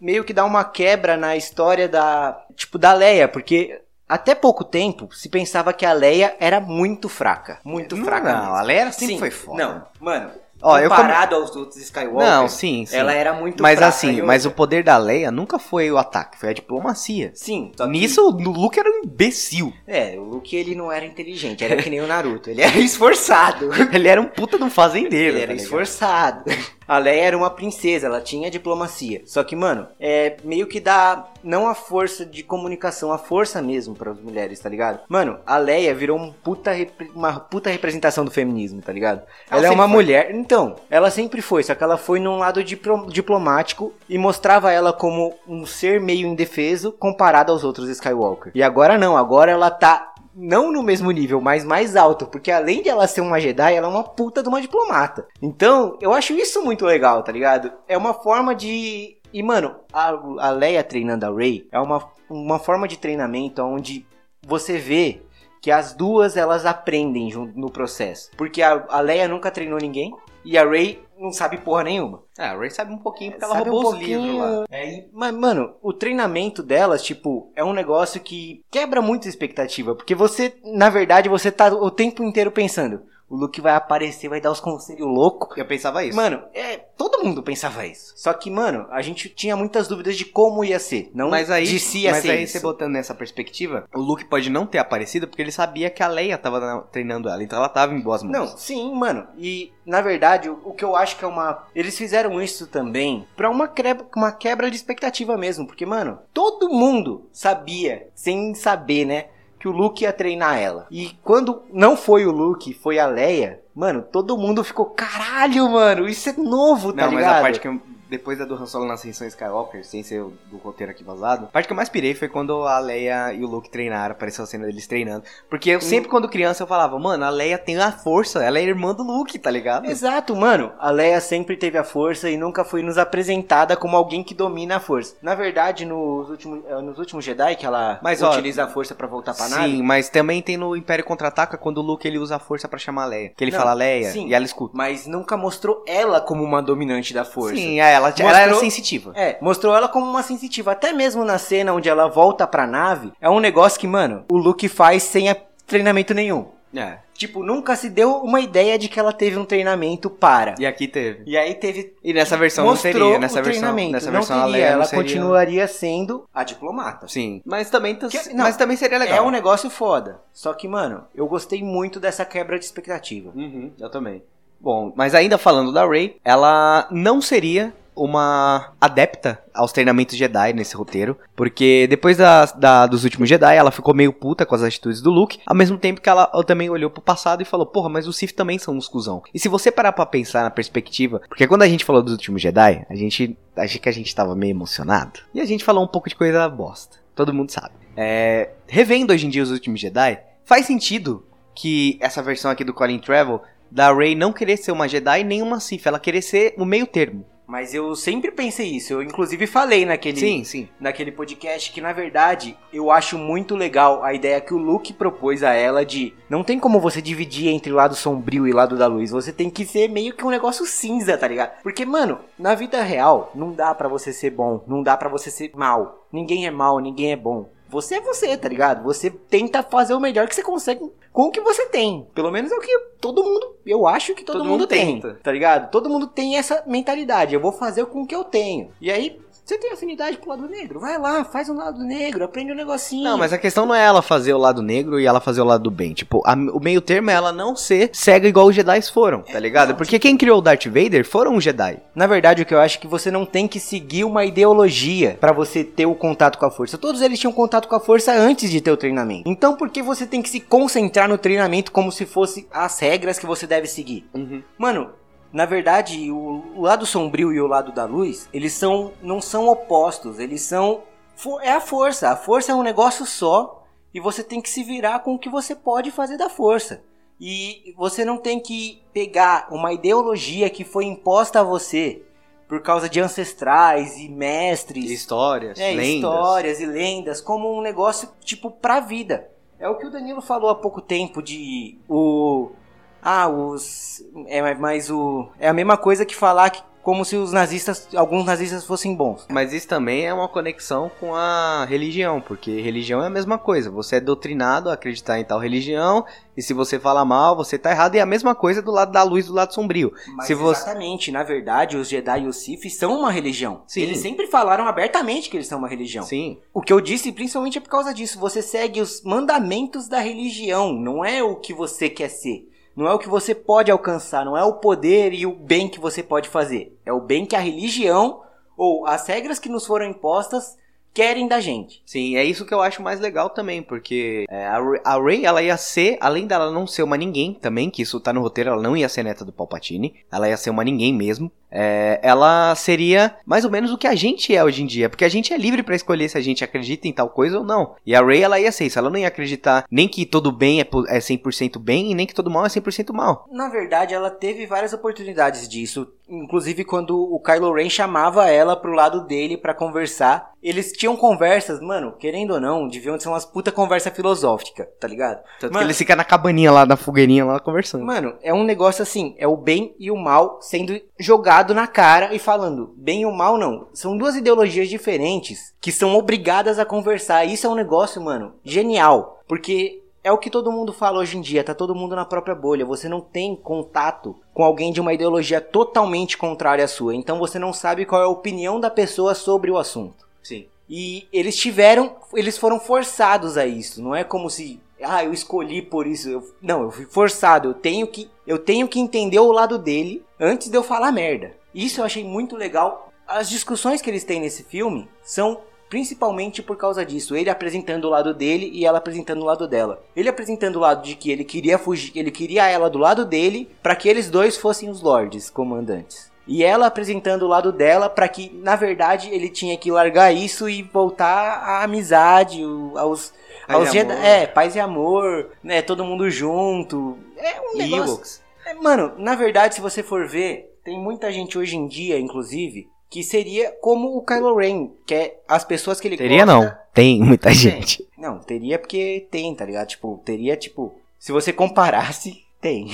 meio que dá uma quebra na história da... Tipo, da Leia, porque... Até pouco tempo, se pensava que a Leia era muito fraca. Muito não, fraca. Não, a Leia sempre Sim, foi foda. Não, mano, Ó, comparado come... aos outros Skywalker, não, sim, sim. ela era muito Mas assim, mas o poder da Leia nunca foi o ataque, foi a diplomacia. Sim. Nisso, o Luke era um imbecil. É, o Luke ele não era inteligente, era que nem o Naruto. Ele era (laughs) esforçado. ele era um puta de um fazendeiro. Ele era tá esforçado. A Leia era uma princesa, ela tinha diplomacia. Só que, mano, é meio que dá não a força de comunicação, a força mesmo para as mulheres, tá ligado? Mano, a Leia virou um puta uma puta representação do feminismo, tá ligado? Ela, ela é uma foi. mulher, então, ela sempre foi, só que ela foi num lado diplomático e mostrava ela como um ser meio indefeso comparado aos outros Skywalker. E agora não, agora ela tá não no mesmo nível, mas mais alto, porque além de ela ser uma Jedi, ela é uma puta de uma diplomata. Então, eu acho isso muito legal, tá ligado? É uma forma de. E, mano, a, a Leia treinando a Rey é uma, uma forma de treinamento onde você vê que as duas elas aprendem no processo. Porque a, a Leia nunca treinou ninguém e a Rey não sabe porra nenhuma. É, a Ray sabe um pouquinho porque ela roubou um os livros lá. É, mas, mano, o treinamento delas, tipo, é um negócio que quebra muito a expectativa. Porque você, na verdade, você tá o tempo inteiro pensando o Luke vai aparecer, vai dar os conselhos loucos. Eu pensava isso. Mano, é, todo mundo pensava isso. Só que, mano, a gente tinha muitas dúvidas de como ia ser. Não mas aí, de se ia mas ser. aí isso. você botando nessa perspectiva, o Luke pode não ter aparecido porque ele sabia que a Leia tava treinando ela. Então ela tava em boas mãos. Não, sim, mano. E, na verdade, o, o que eu acho que é uma. Eles fizeram isso também pra uma quebra, uma quebra de expectativa mesmo. Porque, mano, todo mundo sabia, sem saber, né? Que o Luke ia treinar ela. E quando não foi o Luke, foi a Leia, mano, todo mundo ficou, caralho, mano, isso é novo, tá não, ligado? Mas a parte que eu depois da do Han Solo na Ascensão Skywalker, sem ser do roteiro aqui vazado, a parte que eu mais pirei foi quando a Leia e o Luke treinaram, apareceu a cena deles treinando. Porque eu sempre, quando criança, eu falava, mano, a Leia tem a força, ela é irmã do Luke, tá ligado? Exato, mano. A Leia sempre teve a força e nunca foi nos apresentada como alguém que domina a força. Na verdade, nos últimos, eh, nos últimos Jedi, que ela mas, utiliza ó, a força para voltar pra sim, nave. Sim, mas também tem no Império Contra-Ataca, quando o Luke ele usa a força para chamar a Leia. Que ele Não, fala Leia sim, e ela escuta. Mas nunca mostrou ela como uma dominante da força. Sim, é, ela, mostrou... ela era sensitiva. É, mostrou ela como uma sensitiva. Até mesmo na cena onde ela volta pra nave, é um negócio que, mano, o Luke faz sem treinamento nenhum. É. Tipo, nunca se deu uma ideia de que ela teve um treinamento para. E aqui teve. E aí teve. E nessa versão não seria. Nessa versão, nessa não versão teria, ela seria... continuaria sendo a diplomata. Sim. Mas também, que, não, mas também seria legal. É um negócio foda. Só que, mano, eu gostei muito dessa quebra de expectativa. Uhum, eu também. Bom, mas ainda falando da Ray, ela não seria uma adepta aos treinamentos Jedi nesse roteiro, porque depois da, da, dos últimos Jedi, ela ficou meio puta com as atitudes do Luke, ao mesmo tempo que ela, ela também olhou pro passado e falou, porra, mas os Sith também são uns cuzão. E se você parar pra pensar na perspectiva, porque quando a gente falou dos últimos Jedi, a gente achei que a gente tava meio emocionado, e a gente falou um pouco de coisa bosta, todo mundo sabe. É, revendo hoje em dia os últimos Jedi, faz sentido que essa versão aqui do Colin Travel da Rey não querer ser uma Jedi nem uma Sith, ela querer ser o meio termo. Mas eu sempre pensei isso. Eu inclusive falei naquele, Sim, sim. naquele podcast que na verdade eu acho muito legal a ideia que o Luke propôs a ela de não tem como você dividir entre lado sombrio e lado da luz. Você tem que ser meio que um negócio cinza, tá ligado? Porque mano, na vida real não dá pra você ser bom, não dá pra você ser mal. Ninguém é mal, ninguém é bom. Você é você, tá ligado? Você tenta fazer o melhor que você consegue com o que você tem. Pelo menos é o que todo mundo, eu acho que todo, Todo mundo, mundo tem, tenta. tá ligado? Todo mundo tem essa mentalidade. Eu vou fazer com o que eu tenho. E aí, você tem afinidade pro lado negro? Vai lá, faz um lado negro, aprende um negocinho. Não, mas a questão não é ela fazer o lado negro e ela fazer o lado do bem. Tipo, a- o meio termo é ela não ser cega igual os Jedi foram, tá ligado? não, Porque quem criou o Darth Vader foram os Jedi. Na verdade, o que eu acho é que você não tem que seguir uma ideologia pra você ter o contato com a força. Todos eles tinham contato com a força antes de ter o treinamento. Então, por que você tem que se concentrar no treinamento como se fosse as regras que você deve seguir? Mano, na verdade, o, o lado sombrio e o lado da luz, eles são não são opostos, eles são é a força. A força é um negócio só e você tem que se virar com o que você pode fazer da força. E você não tem que pegar uma ideologia que foi imposta a você por causa de ancestrais e mestres Histórias, é, lendas. histórias e lendas como um negócio tipo pra vida. É o que o Danilo falou há pouco tempo de o ah, os é mas o é a mesma coisa que falar que como se os nazistas, alguns nazistas fossem bons. Mas isso também é uma conexão com a religião, porque religião é a mesma coisa. Você é doutrinado a acreditar em tal religião, e se você fala mal, você tá errado. E é a mesma coisa do lado da luz do lado sombrio. Mas se você... exatamente, na verdade, os Jedi e os Sith são uma religião. Sim. Eles sempre falaram abertamente que eles são uma religião. Sim, O que eu disse principalmente é por causa disso. Você segue os mandamentos da religião, não é o que você quer ser. Não é o que você pode alcançar, não é o poder e o bem que você pode fazer. É o bem que a religião ou as regras que nos foram impostas querem da gente. sim, é isso que eu acho mais legal também, porque é, a, Rey, ela ia ser, além dela não ser uma ninguém também, que isso tá no roteiro, ela não ia ser neta do Palpatine, ela ia ser uma ninguém mesmo. É, ela seria mais ou menos o que a gente é hoje em dia, porque a gente é livre pra escolher se a gente acredita em tal coisa ou não. E a Rey, ela ia ser isso, ela não ia acreditar nem que todo bem é, po- é 100% bem e nem que todo mal é 100% mal. Na verdade, ela teve várias oportunidades disso. Inclusive quando o Kylo Ren chamava ela pro lado dele pra conversar. Eles tinham conversas, mano, querendo ou não, deviam ser umas puta conversa filosófica, tá ligado? Tanto Mano, que eles ficam na cabaninha lá, na fogueirinha lá conversando. Mano, é um negócio assim, é o bem e o mal sendo na cara e falando, bem e o mal não. São duas ideologias diferentes que são obrigadas a conversar. Isso é um negócio, mano, genial. Porque é o que todo mundo fala hoje em dia, tá todo mundo na própria bolha. Você não tem contato com alguém de uma ideologia totalmente contrária à sua. Então você não sabe qual é a opinião da pessoa sobre o assunto. Sim. E eles tiveram, eles foram forçados a isso. Não é como se, ah, eu escolhi por isso. Eu- não, eu fui forçado. Eu tenho que, eu tenho que entender o lado dele antes de eu falar merda. Isso eu achei muito legal. As discussões que eles têm nesse filme são principalmente por causa disso. Ele apresentando o lado dele e ela apresentando o lado dela. Ele apresentando o lado de que ele queria fugir, ele queria ela do lado dele para que eles dois fossem os lords comandantes. E ela apresentando o lado dela para que, na verdade, ele tinha que largar isso e voltar à amizade, aos, aos Jedi- é, paz e amor, né, todo mundo junto. É um negócio. Ewoks. É, mano, na verdade, se você for ver, tem muita gente hoje em dia, inclusive, que seria como o Kylo Ren, que é as pessoas que ele Teria gosta. não, tem muita gente. Não, teria porque tem, tá ligado? Tipo, teria, tipo, se você comparasse, (laughs) tem.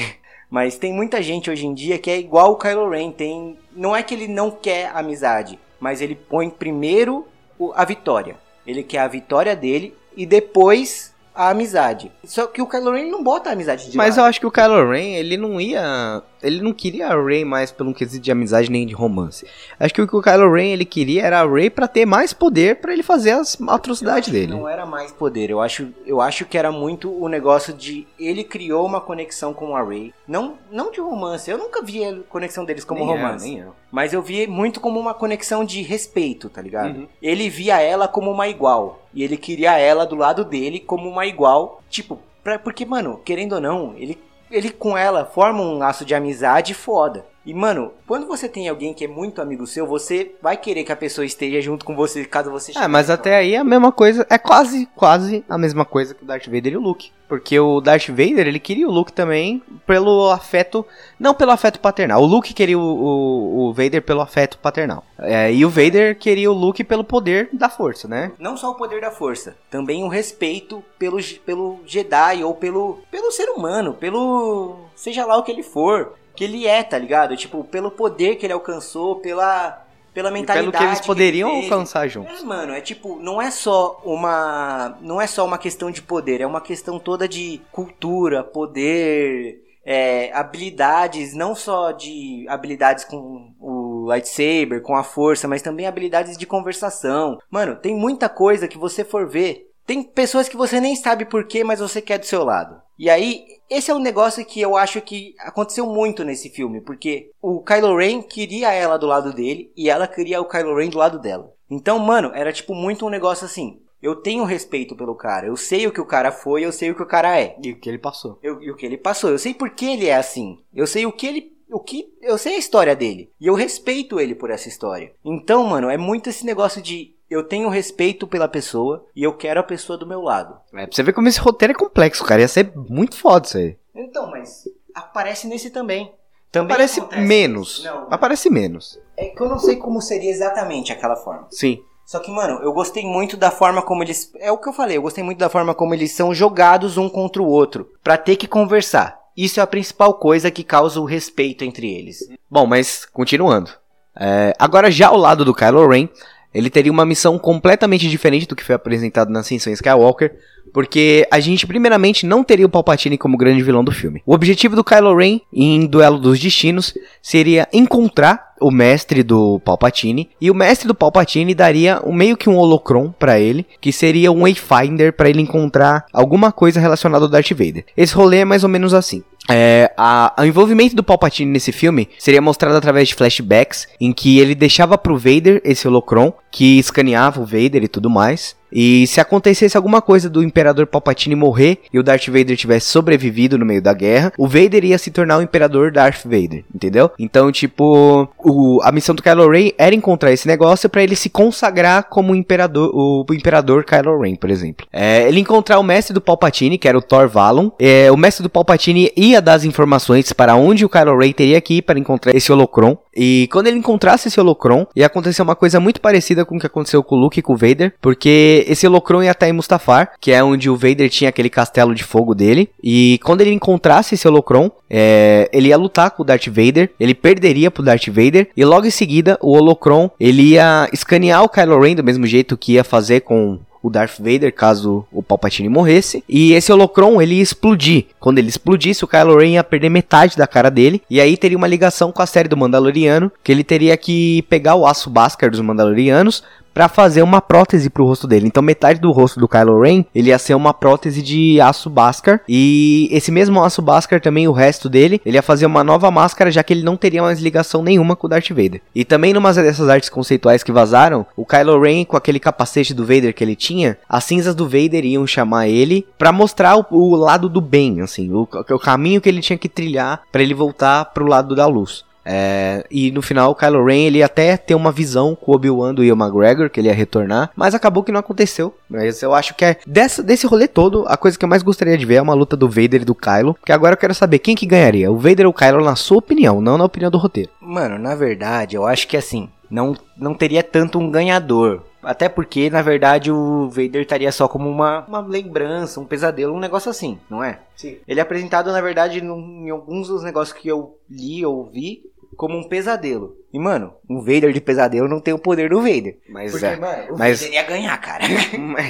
Mas tem muita gente hoje em dia que é igual o Kylo Ren, tem, não é que ele não quer amizade, mas ele põe primeiro a vitória. Ele quer a vitória dele e depois a amizade. Só que o Kylo Ren não bota a amizade de Mas lado. eu acho que o Kylo Ren, ele não ia ele não queria a Rey mais pelo quesito de amizade nem de romance. Acho que o que o Kylo Ren ele queria era a Rey para ter mais poder para ele fazer as atrocidades dele. Não era mais poder, eu acho, eu acho que era muito o negócio de ele criou uma conexão com a Rey, não não de romance. Eu nunca vi a conexão deles como nem romance. nem eu. Mas eu vi muito como uma conexão de respeito, tá ligado? Uhum. Ele via ela como uma igual e ele queria ela do lado dele como uma igual, tipo, pra, porque mano, querendo ou não, ele ele com ela forma um laço de amizade foda. E, mano, quando você tem alguém que é muito amigo seu, você vai querer que a pessoa esteja junto com você caso você chegue. É, mas até aí é a mesma coisa, é quase, quase a mesma coisa que o Darth Vader e o Luke. Porque o Darth Vader, ele queria o Luke também pelo afeto, não pelo afeto paternal. O Luke queria o, o, o Vader pelo afeto paternal. É, e o Vader queria o Luke pelo poder da força, né? Não só o poder da força, também o respeito pelo, pelo Jedi ou pelo, pelo ser humano, pelo seja lá o que ele for que ele é, tá ligado? Tipo, pelo poder que ele alcançou, pela pela mentalidade e pelo que eles poderiam que alcançar juntos. É, mano, é tipo, não é só uma não é só uma questão de poder, é uma questão toda de cultura, poder, é, habilidades, não só de habilidades com o lightsaber, com a força, mas também habilidades de conversação. Mano, tem muita coisa que você for ver tem pessoas que você nem sabe porquê, mas você quer do seu lado. E aí, esse é um negócio que eu acho que aconteceu muito nesse filme, porque o Kylo Ren queria ela do lado dele e ela queria o Kylo Ren do lado dela. Então, mano, era tipo muito um negócio assim. Eu tenho respeito pelo cara, eu sei o que o cara foi, eu sei o que o cara é. E o que ele passou. Eu, e o que ele passou, eu sei por que ele é assim. Eu sei o que ele o que eu sei a história dele e eu respeito ele por essa história. Então, mano, é muito esse negócio de eu tenho respeito pela pessoa e eu quero a pessoa do meu lado. É, pra você ver como esse roteiro é complexo, cara. Ia ser muito foda isso aí. Então, mas aparece nesse também. Também aparece menos. Não, aparece menos. É que eu não sei como seria exatamente aquela forma. Sim. Só que, mano, eu gostei muito da forma como eles. É o que eu falei, eu gostei muito da forma como eles são jogados um contra o outro. para ter que conversar. Isso é a principal coisa que causa o respeito entre eles. Bom, mas continuando. É, agora já ao lado do Kylo Ren, ele teria uma missão completamente diferente do que foi apresentado na Ascensão Skywalker, porque a gente primeiramente não teria o Palpatine como grande vilão do filme. O objetivo do Kylo Ren em Duelo dos Destinos seria encontrar o mestre do Palpatine e o mestre do Palpatine daria um, meio que um holocron para ele, que seria um Wayfinder para ele encontrar alguma coisa relacionada ao Darth Vader. Esse rolê é mais ou menos assim. É, a, o envolvimento do Palpatine nesse filme seria mostrado através de flashbacks, em que ele deixava pro Vader esse holocron, que escaneava o Vader e tudo mais. E se acontecesse alguma coisa do Imperador Palpatine morrer e o Darth Vader tivesse sobrevivido no meio da guerra, o Vader ia se tornar o Imperador Darth Vader, entendeu? Então, tipo, o, a missão do Kylo Ren era encontrar esse negócio para ele se consagrar como imperador, o, o Imperador Kylo Ren, por exemplo. É, ele encontrar o mestre do Palpatine, que era o Thor Valon. É, o mestre do Palpatine ia dar as informações para onde o Kylo Ren teria que ir para encontrar esse holocron. E quando ele encontrasse esse holocron, ia acontecer uma coisa muito parecida com o que aconteceu com o Luke e com o Vader, porque esse holocron ia estar em Mustafar, que é onde o Vader tinha aquele castelo de fogo dele. E quando ele encontrasse esse holocron, é, ele ia lutar com o Darth Vader, ele perderia pro Darth Vader, e logo em seguida o holocron ele ia escanear o Kylo Ren do mesmo jeito que ia fazer com o Darth Vader caso o Palpatine morresse. E esse holocron ele ia explodir. Quando ele explodisse, o Kylo Ren ia perder metade da cara dele. E aí teria uma ligação com a série do Mandaloriano, que ele teria que pegar o aço Bhaskar dos Mandalorianos para fazer uma prótese pro rosto dele. Então metade do rosto do Kylo Ren, ele ia ser uma prótese de aço Bhaskar e esse mesmo aço Bhaskar também o resto dele, ele ia fazer uma nova máscara já que ele não teria mais ligação nenhuma com o Darth Vader. E também numa dessas artes conceituais que vazaram, o Kylo Ren com aquele capacete do Vader que ele tinha, as cinzas do Vader iam chamar ele para mostrar o, o, lado do bem, assim, o, o caminho que ele tinha que trilhar para ele voltar pro lado da luz. É, e no final, o Kylo Ren ele até ter uma visão com o Obi-Wan do Ian McGregor, que ele ia retornar, mas acabou que não aconteceu. Mas eu acho que é dessa, desse rolê todo, a coisa que eu mais gostaria de ver é uma luta do Vader e do Kylo, que agora eu quero saber quem que ganharia, o Vader ou o Kylo na sua opinião, não na opinião do roteiro. Mano, na verdade, eu acho que assim, não, não teria tanto um ganhador. Até porque, na verdade, o Vader estaria só como uma, uma lembrança, um pesadelo, um negócio assim, não é? Sim. Ele é apresentado, na verdade, em alguns dos negócios que eu li ou vi, como um pesadelo. E, mano, um Vader de pesadelo não tem o poder do Vader. Mas, Porque, é, mano, o mas... Vader ia ganhar, cara.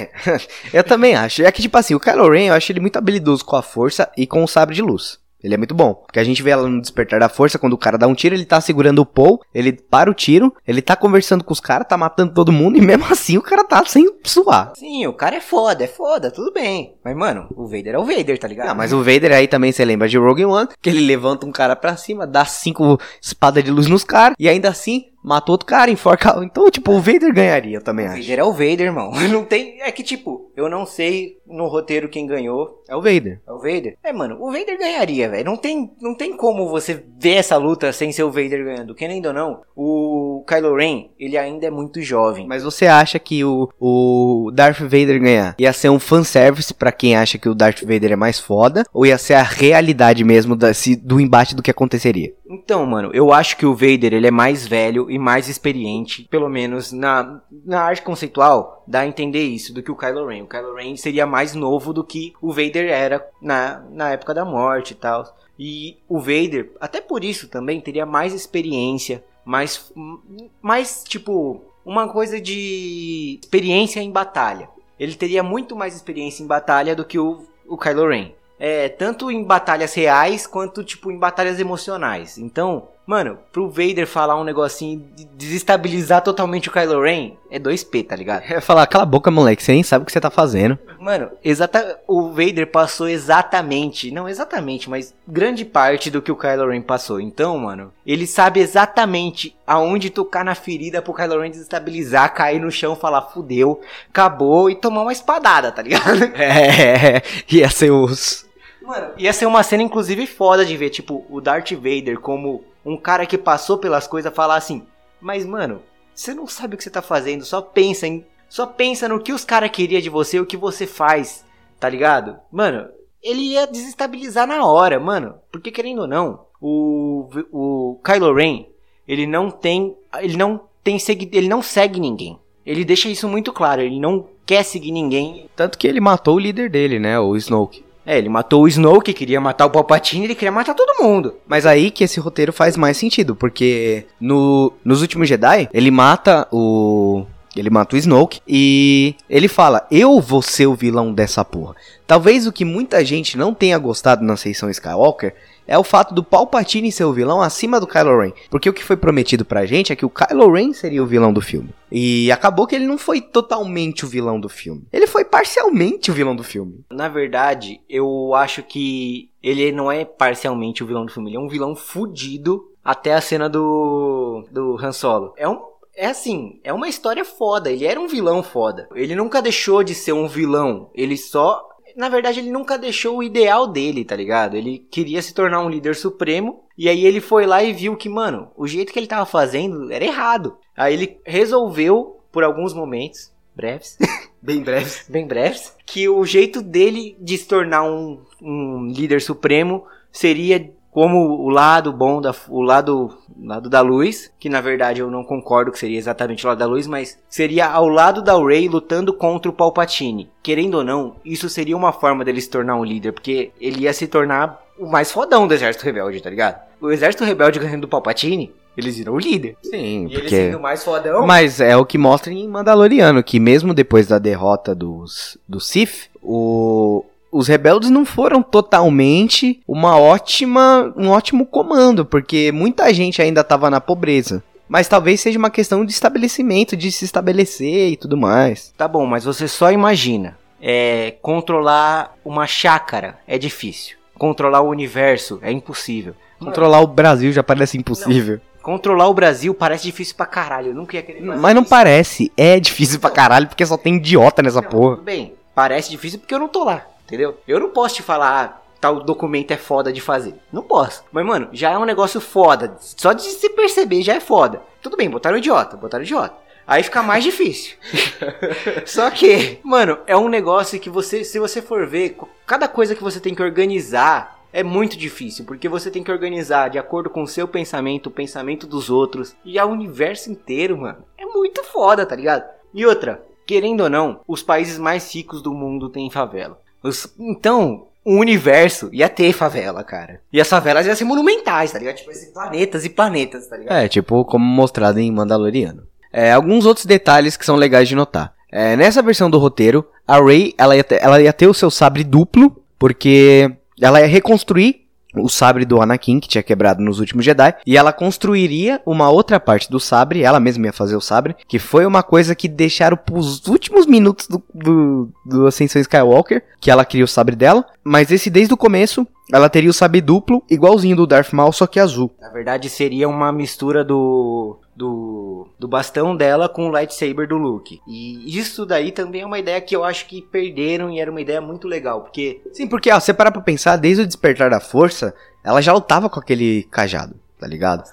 (laughs) eu também acho. É que, tipo assim, o Kylo Ren, eu acho ele muito habilidoso com a força e com o sabre de luz. Ele é muito bom. Porque a gente vê ela no Despertar da Força, quando o cara dá um tiro, ele tá segurando o Paul, ele para o tiro, ele tá conversando com os caras, tá matando todo mundo, (laughs) e mesmo assim o cara tá sem suar. Sim, o cara é foda, é foda, tudo bem. Mas, mano, o Vader é o Vader, tá ligado? Ah, mas o Vader aí também você lembra de Rogue One, que ele levanta um cara pra cima, dá cinco espadas de luz nos caras, e ainda assim matou outro cara, enforca. Então, tipo, o Vader ganharia, também O acho. Vader é o Vader, irmão. (laughs) Não tem. É que, tipo, eu não sei no roteiro quem ganhou. É o Vader. É o Vader? É, mano, o Vader ganharia, velho. Não tem, não tem como você ver essa luta sem ser o Vader ganhando. Querendo ou não, o Kylo Ren, ele ainda é muito jovem. Mas você acha que o, o Darth Vader ganhar ia ser um fanservice pra quem acha que o Darth Vader é mais foda? Ou ia ser a realidade mesmo da- se- do embate do que aconteceria? Então, mano, eu acho que o Vader ele é mais velho e mais experiente, pelo menos na, na arte conceitual, dá a entender isso do que o Kylo Ren. O Kylo Ren seria mais novo do que o Vader era na, na época da morte e tal. E o Vader, até por isso também, teria mais experiência, mais, mais tipo, uma coisa de experiência em batalha. Ele teria muito mais experiência em batalha do que o, o Kylo Ren. É, tanto em batalhas reais quanto, tipo, em batalhas emocionais. Então, mano, pro Vader falar um negocinho de desestabilizar totalmente o Kylo Ren, é 2P, tá ligado? É falar, cala a boca, moleque, você nem sabe o que você tá fazendo. Mano, exata, o Vader passou exatamente, não exatamente, mas grande parte do que o Kylo Ren passou. Então, mano, ele sabe exatamente aonde tocar na ferida pro Kylo Ren desestabilizar, cair no chão, falar fudeu, acabou e tomar uma espadada, tá ligado? (laughs) É, ia ser os. Mano, ia ser uma cena, inclusive, foda de ver, tipo, o Darth Vader como um cara que passou pelas coisas falar assim, mas, mano, você não sabe o que você tá fazendo, só pensa em. Só pensa no que os caras queriam de você, o que você faz, tá ligado? Mano, ele ia desestabilizar na hora, mano. Porque querendo ou não, o, o Kylo Ren, ele não tem. Ele não tem segui, ele não segue ninguém. Ele deixa isso muito claro, ele não quer seguir ninguém. Tanto que ele matou o líder dele, né? O Snoke. É, ele matou o Snoke, queria matar o Palpatine, ele queria matar todo mundo. Mas aí que esse roteiro faz mais sentido, porque no, nos últimos Jedi, ele mata o. Ele mata o Snoke e ele fala: Eu vou ser o vilão dessa porra. Talvez o que muita gente não tenha gostado na seção Skywalker é o fato do Palpatine ser o vilão acima do Kylo Ren. Porque o que foi prometido pra gente é que o Kylo Ren seria o vilão do filme. E acabou que ele não foi totalmente o vilão do filme. Ele foi parcialmente o vilão do filme. Na verdade, eu acho que ele não é parcialmente o vilão do filme, ele é um vilão fudido até a cena do do Han Solo. É um é assim, é uma história foda, ele era um vilão foda. Ele nunca deixou de ser um vilão, ele só na verdade, ele nunca deixou o ideal dele, tá ligado? Ele queria se tornar um líder supremo. E aí ele foi lá e viu que, mano, o jeito que ele tava fazendo era errado. Aí ele resolveu, por alguns momentos, breves, (laughs) Bem breve. bem breves, que o jeito dele de se tornar um, um líder supremo seria como o lado bom da o lado lado da luz, que na verdade eu não concordo que seria exatamente o lado da luz, mas seria ao lado da Rey lutando contra o Palpatine. Querendo ou não, isso seria uma forma dele se tornar um líder, porque ele ia se tornar o mais fodão do exército rebelde, tá ligado? O exército rebelde ganhando do Palpatine, eles viram o líder. Sim, E ele porque. sendo o mais fodão, Mas é o que mostra em Mandaloriano, que mesmo depois da derrota dos, do Sith, o, os rebeldes não foram totalmente uma ótima, um ótimo comando, porque muita gente ainda estava na pobreza. Mas talvez seja uma questão de estabelecimento, de se estabelecer e tudo mais. Tá bom, mas você só imagina. É, controlar uma chácara é difícil. Controlar o universo é impossível. Controlar o Brasil já parece impossível. Controlar o Brasil parece difícil pra caralho. Eu nunca ia querer fazer Mas não isso. parece, é difícil pra caralho, porque só tem idiota nessa Não, porra. Tudo bem, parece difícil porque eu não tô lá, entendeu? Eu não posso te falar, ah, tal documento é foda de fazer. Não posso. Mas, mano, já é um negócio foda. Só de se perceber já é foda. Tudo bem, botaram idiota, botaram idiota. Aí fica mais (laughs) difícil. Só que, mano, é um negócio que você, se você for ver, cada coisa que você tem que organizar é muito difícil, porque você tem que organizar de acordo com o seu pensamento, o pensamento dos outros e ao universo inteiro, mano. É muito foda, tá ligado? E outra, querendo ou não, os países mais ricos do mundo têm favela. Os- então, o universo ia ter favela, cara. E as favelas iam ser monumentais, tá ligado? Tipo, assim, planetas e planetas, tá ligado? É, tipo, como mostrado em Mandaloriano. É, alguns outros detalhes que são legais de notar. É, nessa versão do roteiro, a Rey ela ia, ter, ela ia ter o seu sabre duplo, porque ela ia reconstruir o sabre do Anakin, que tinha quebrado nos últimos Jedi, e ela construiria uma outra parte do sabre, ela mesma ia fazer o sabre, que foi uma coisa que deixaram pros últimos minutos do, do, do Ascensão Skywalker, que ela queria o sabre dela, mas esse desde o começo, ela teria o sabre duplo, igualzinho do Darth Maul, só que azul. Na verdade, seria uma mistura do do, do bastão dela com o lightsaber do Luke. E isso daí também é uma ideia que eu acho que perderam e era uma ideia muito legal, porque... Sim, porque, ó, você parar pra pensar, desde o despertar da força, ela já lutava com aquele cajado, tá ligado?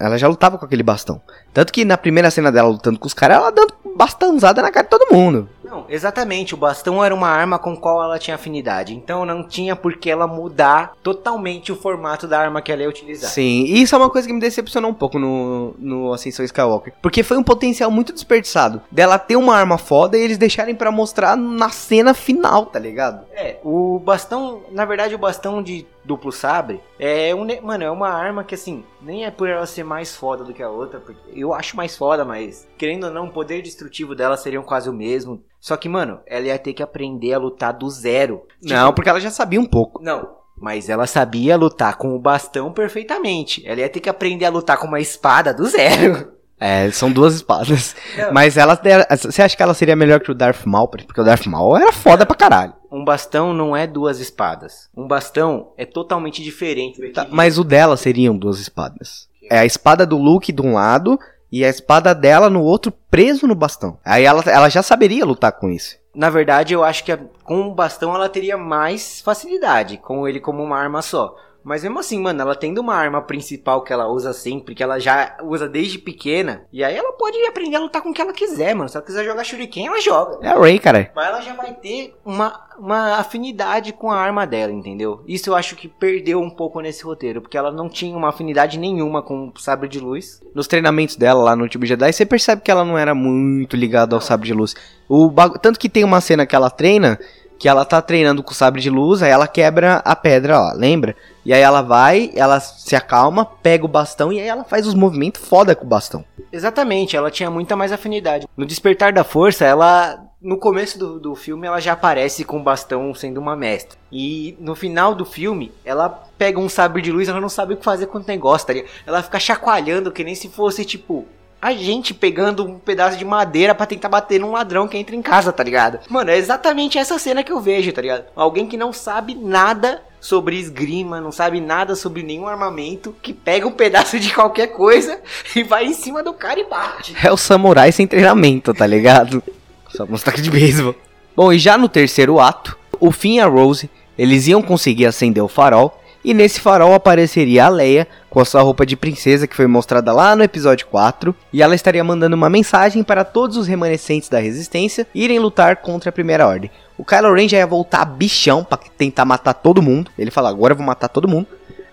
Ela já lutava com aquele bastão. Tanto que na primeira cena dela lutando com os caras, ela dando bastãozada na cara de todo mundo. Não, exatamente. O bastão era uma arma com qual ela tinha afinidade. Então não tinha por que ela mudar totalmente o formato da arma que ela ia utilizar. Sim, e isso é uma coisa que me decepcionou um pouco no, no Ascensão Skywalker. Porque foi um potencial muito desperdiçado. Dela ter uma arma foda e eles deixarem para mostrar na cena final, tá ligado? É, o bastão, na verdade, o bastão de duplo sabre é um, mano, é uma arma que assim, nem é por ela ser mais foda do que a outra, porque eu acho mais foda, mas querendo ou não, o poder destrutivo dela seria quase o mesmo. Só que, mano, ela ia ter que aprender a lutar do zero. Não, tipo, porque ela já sabia um pouco. Não, mas ela sabia lutar com o bastão perfeitamente. Ela ia ter que aprender a lutar com uma espada do zero. É, são duas espadas. Não. Mas ela. Você acha que ela seria melhor que o Darth Maul? Porque o Darth Maul era foda pra caralho. Um bastão não é duas espadas. Um bastão é totalmente diferente. Tá, mas o dela seriam duas espadas. É a espada do Luke de um lado e a espada dela no outro preso no bastão. Aí ela, ela já saberia lutar com isso. Na verdade, eu acho que a, com o bastão ela teria mais facilidade, com ele como uma arma só. Mas mesmo assim, mano, ela tendo uma arma principal que ela usa sempre, que ela já usa desde pequena, e aí ela pode aprender a lutar com o que ela quiser, mano. Se ela quiser jogar shuriken, ela joga. É a Ray, cara. Mas ela já vai ter uma, uma afinidade com a arma dela, entendeu? Isso eu acho que perdeu um pouco nesse roteiro, porque ela não tinha uma afinidade nenhuma com o sabre de luz. Nos treinamentos dela lá no último Jedi, você percebe que ela não era muito ligada ao sabre de luz. O bag... Tanto que tem uma cena que ela treina que ela tá treinando com o sabre de luz, aí ela quebra a pedra, ó, lembra? E aí ela vai, ela se acalma, pega o bastão e aí ela faz os movimentos foda com o bastão. Exatamente, ela tinha muita mais afinidade. No Despertar da Força, ela. No começo do, do filme, ela já aparece com o bastão sendo uma mestra. E no final do filme, ela pega um sabre de luz, ela não sabe o que fazer com o negócio, tá? Ela fica chacoalhando que nem se fosse, tipo, a gente pegando um pedaço de madeira para tentar bater num ladrão que entra em casa, tá ligado? Mano, é exatamente essa cena que eu vejo, tá ligado? Alguém que não sabe nada sobre esgrima, não sabe nada sobre nenhum armamento, que pega um pedaço de qualquer coisa e vai em cima do cara e bate. É o samurai sem treinamento, tá ligado? Só mostrar de beisebol. Bom, e já no terceiro ato, o Finn e a Rose, eles iam conseguir acender o farol e nesse farol apareceria a Leia com a sua roupa de princesa que foi mostrada lá no episódio 4, e ela estaria mandando uma mensagem para todos os remanescentes da resistência irem lutar contra a Primeira Ordem. O Kylo Ren já ia voltar bichão para tentar matar todo mundo. Ele fala: "Agora eu vou matar todo mundo".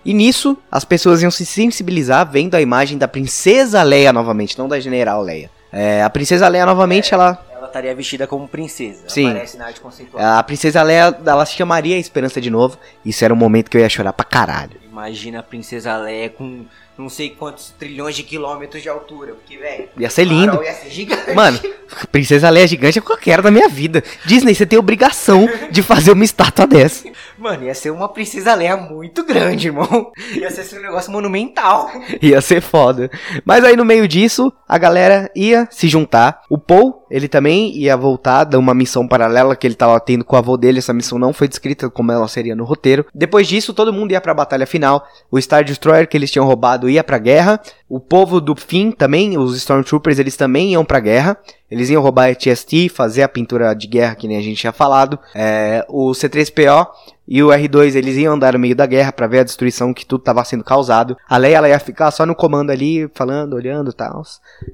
E nisso, as pessoas iam se sensibilizar vendo a imagem da princesa Leia novamente, não da general Leia. É, a princesa Leia novamente, é. Ela estaria vestida como princesa. Sim. Aparece na arte conceitual. A princesa Leia, ela chamaria a Esperança de novo. Isso era um momento que eu ia chorar pra caralho. Imagina a princesa Leia com não sei quantos trilhões de quilômetros de altura. Porque, velho. Ia ser lindo. Ia ser gigante. Mano, (laughs) Princesa Leia gigante é qualquer da minha vida. Disney, você tem obrigação de fazer uma estátua dessa. Mano, ia ser uma Princesa Leia muito grande, irmão. Ia ser um negócio monumental. Ia ser foda. Mas aí no meio disso, a galera ia se juntar. O Paul, ele também ia voltar de uma missão paralela que ele tava tendo com o avô dele. Essa missão não foi descrita como ela seria no roteiro. Depois disso, todo mundo ia pra batalha final. O Star Destroyer que eles tinham roubado ia pra guerra. O povo do Finn também, os Stormtroopers, eles também iam pra guerra. Eles iam roubar a TST, fazer a pintura de guerra que nem a gente tinha falado. É, o C3PO e o R2 eles iam andar no meio da guerra para ver a destruição que tudo estava sendo causado. A Leia ela ia ficar só no comando ali, falando, olhando e tal.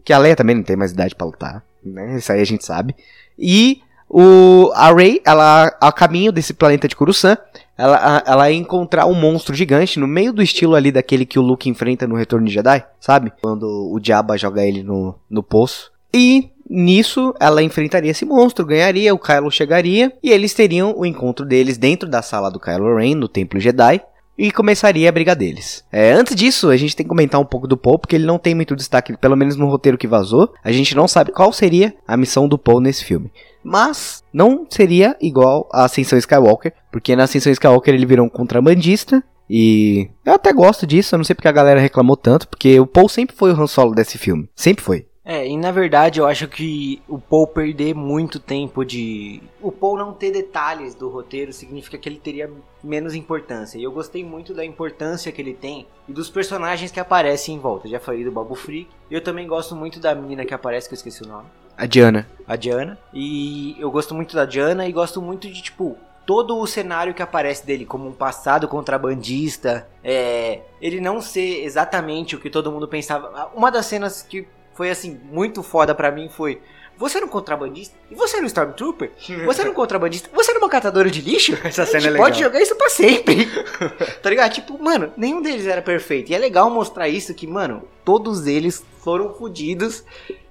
Que a Leia também não tem mais idade para lutar, né? Isso aí a gente sabe. E o, a Rey, ela, a caminho desse planeta de Coruscant, ela, ela ia encontrar um monstro gigante no meio do estilo ali daquele que o Luke enfrenta no Retorno de Jedi, sabe? Quando o Jabba joga ele no, no poço. E Nisso, ela enfrentaria esse monstro, ganharia, o Kylo chegaria e eles teriam o encontro deles dentro da sala do Kylo Ren, no Templo Jedi, e começaria a briga deles. É, antes disso, a gente tem que comentar um pouco do Paul, porque ele não tem muito destaque, pelo menos no roteiro que vazou. A gente não sabe qual seria a missão do Paul nesse filme. Mas não seria igual a Ascensão Skywalker, porque na Ascensão Skywalker ele virou um contrabandista E eu até gosto disso, eu não sei porque a galera reclamou tanto, porque o Paul sempre foi o Han Solo desse filme. Sempre foi. É, e na verdade eu acho que o Paul perder muito tempo de. O Paul não ter detalhes do roteiro significa que ele teria menos importância. E eu gostei muito da importância que ele tem e dos personagens que aparecem em volta. já falei do Babu Freak. E eu também gosto muito da menina que aparece, que eu esqueci o nome. A Diana. A Diana. E eu gosto muito da Diana e gosto muito de, tipo, todo o cenário que aparece dele como um passado contrabandista, é, ele não ser exatamente o que todo mundo pensava. Uma das cenas que foi assim, muito foda pra mim foi. Você era um contrabandista? E você era um Stormtrooper? Você era um contrabandista? Você era uma catadora de lixo? (laughs) Essa cena é legal. pode jogar isso pra sempre. (laughs) tá ligado? Tipo, mano, nenhum deles era perfeito. E é legal mostrar isso que, mano, todos eles foram fodidos.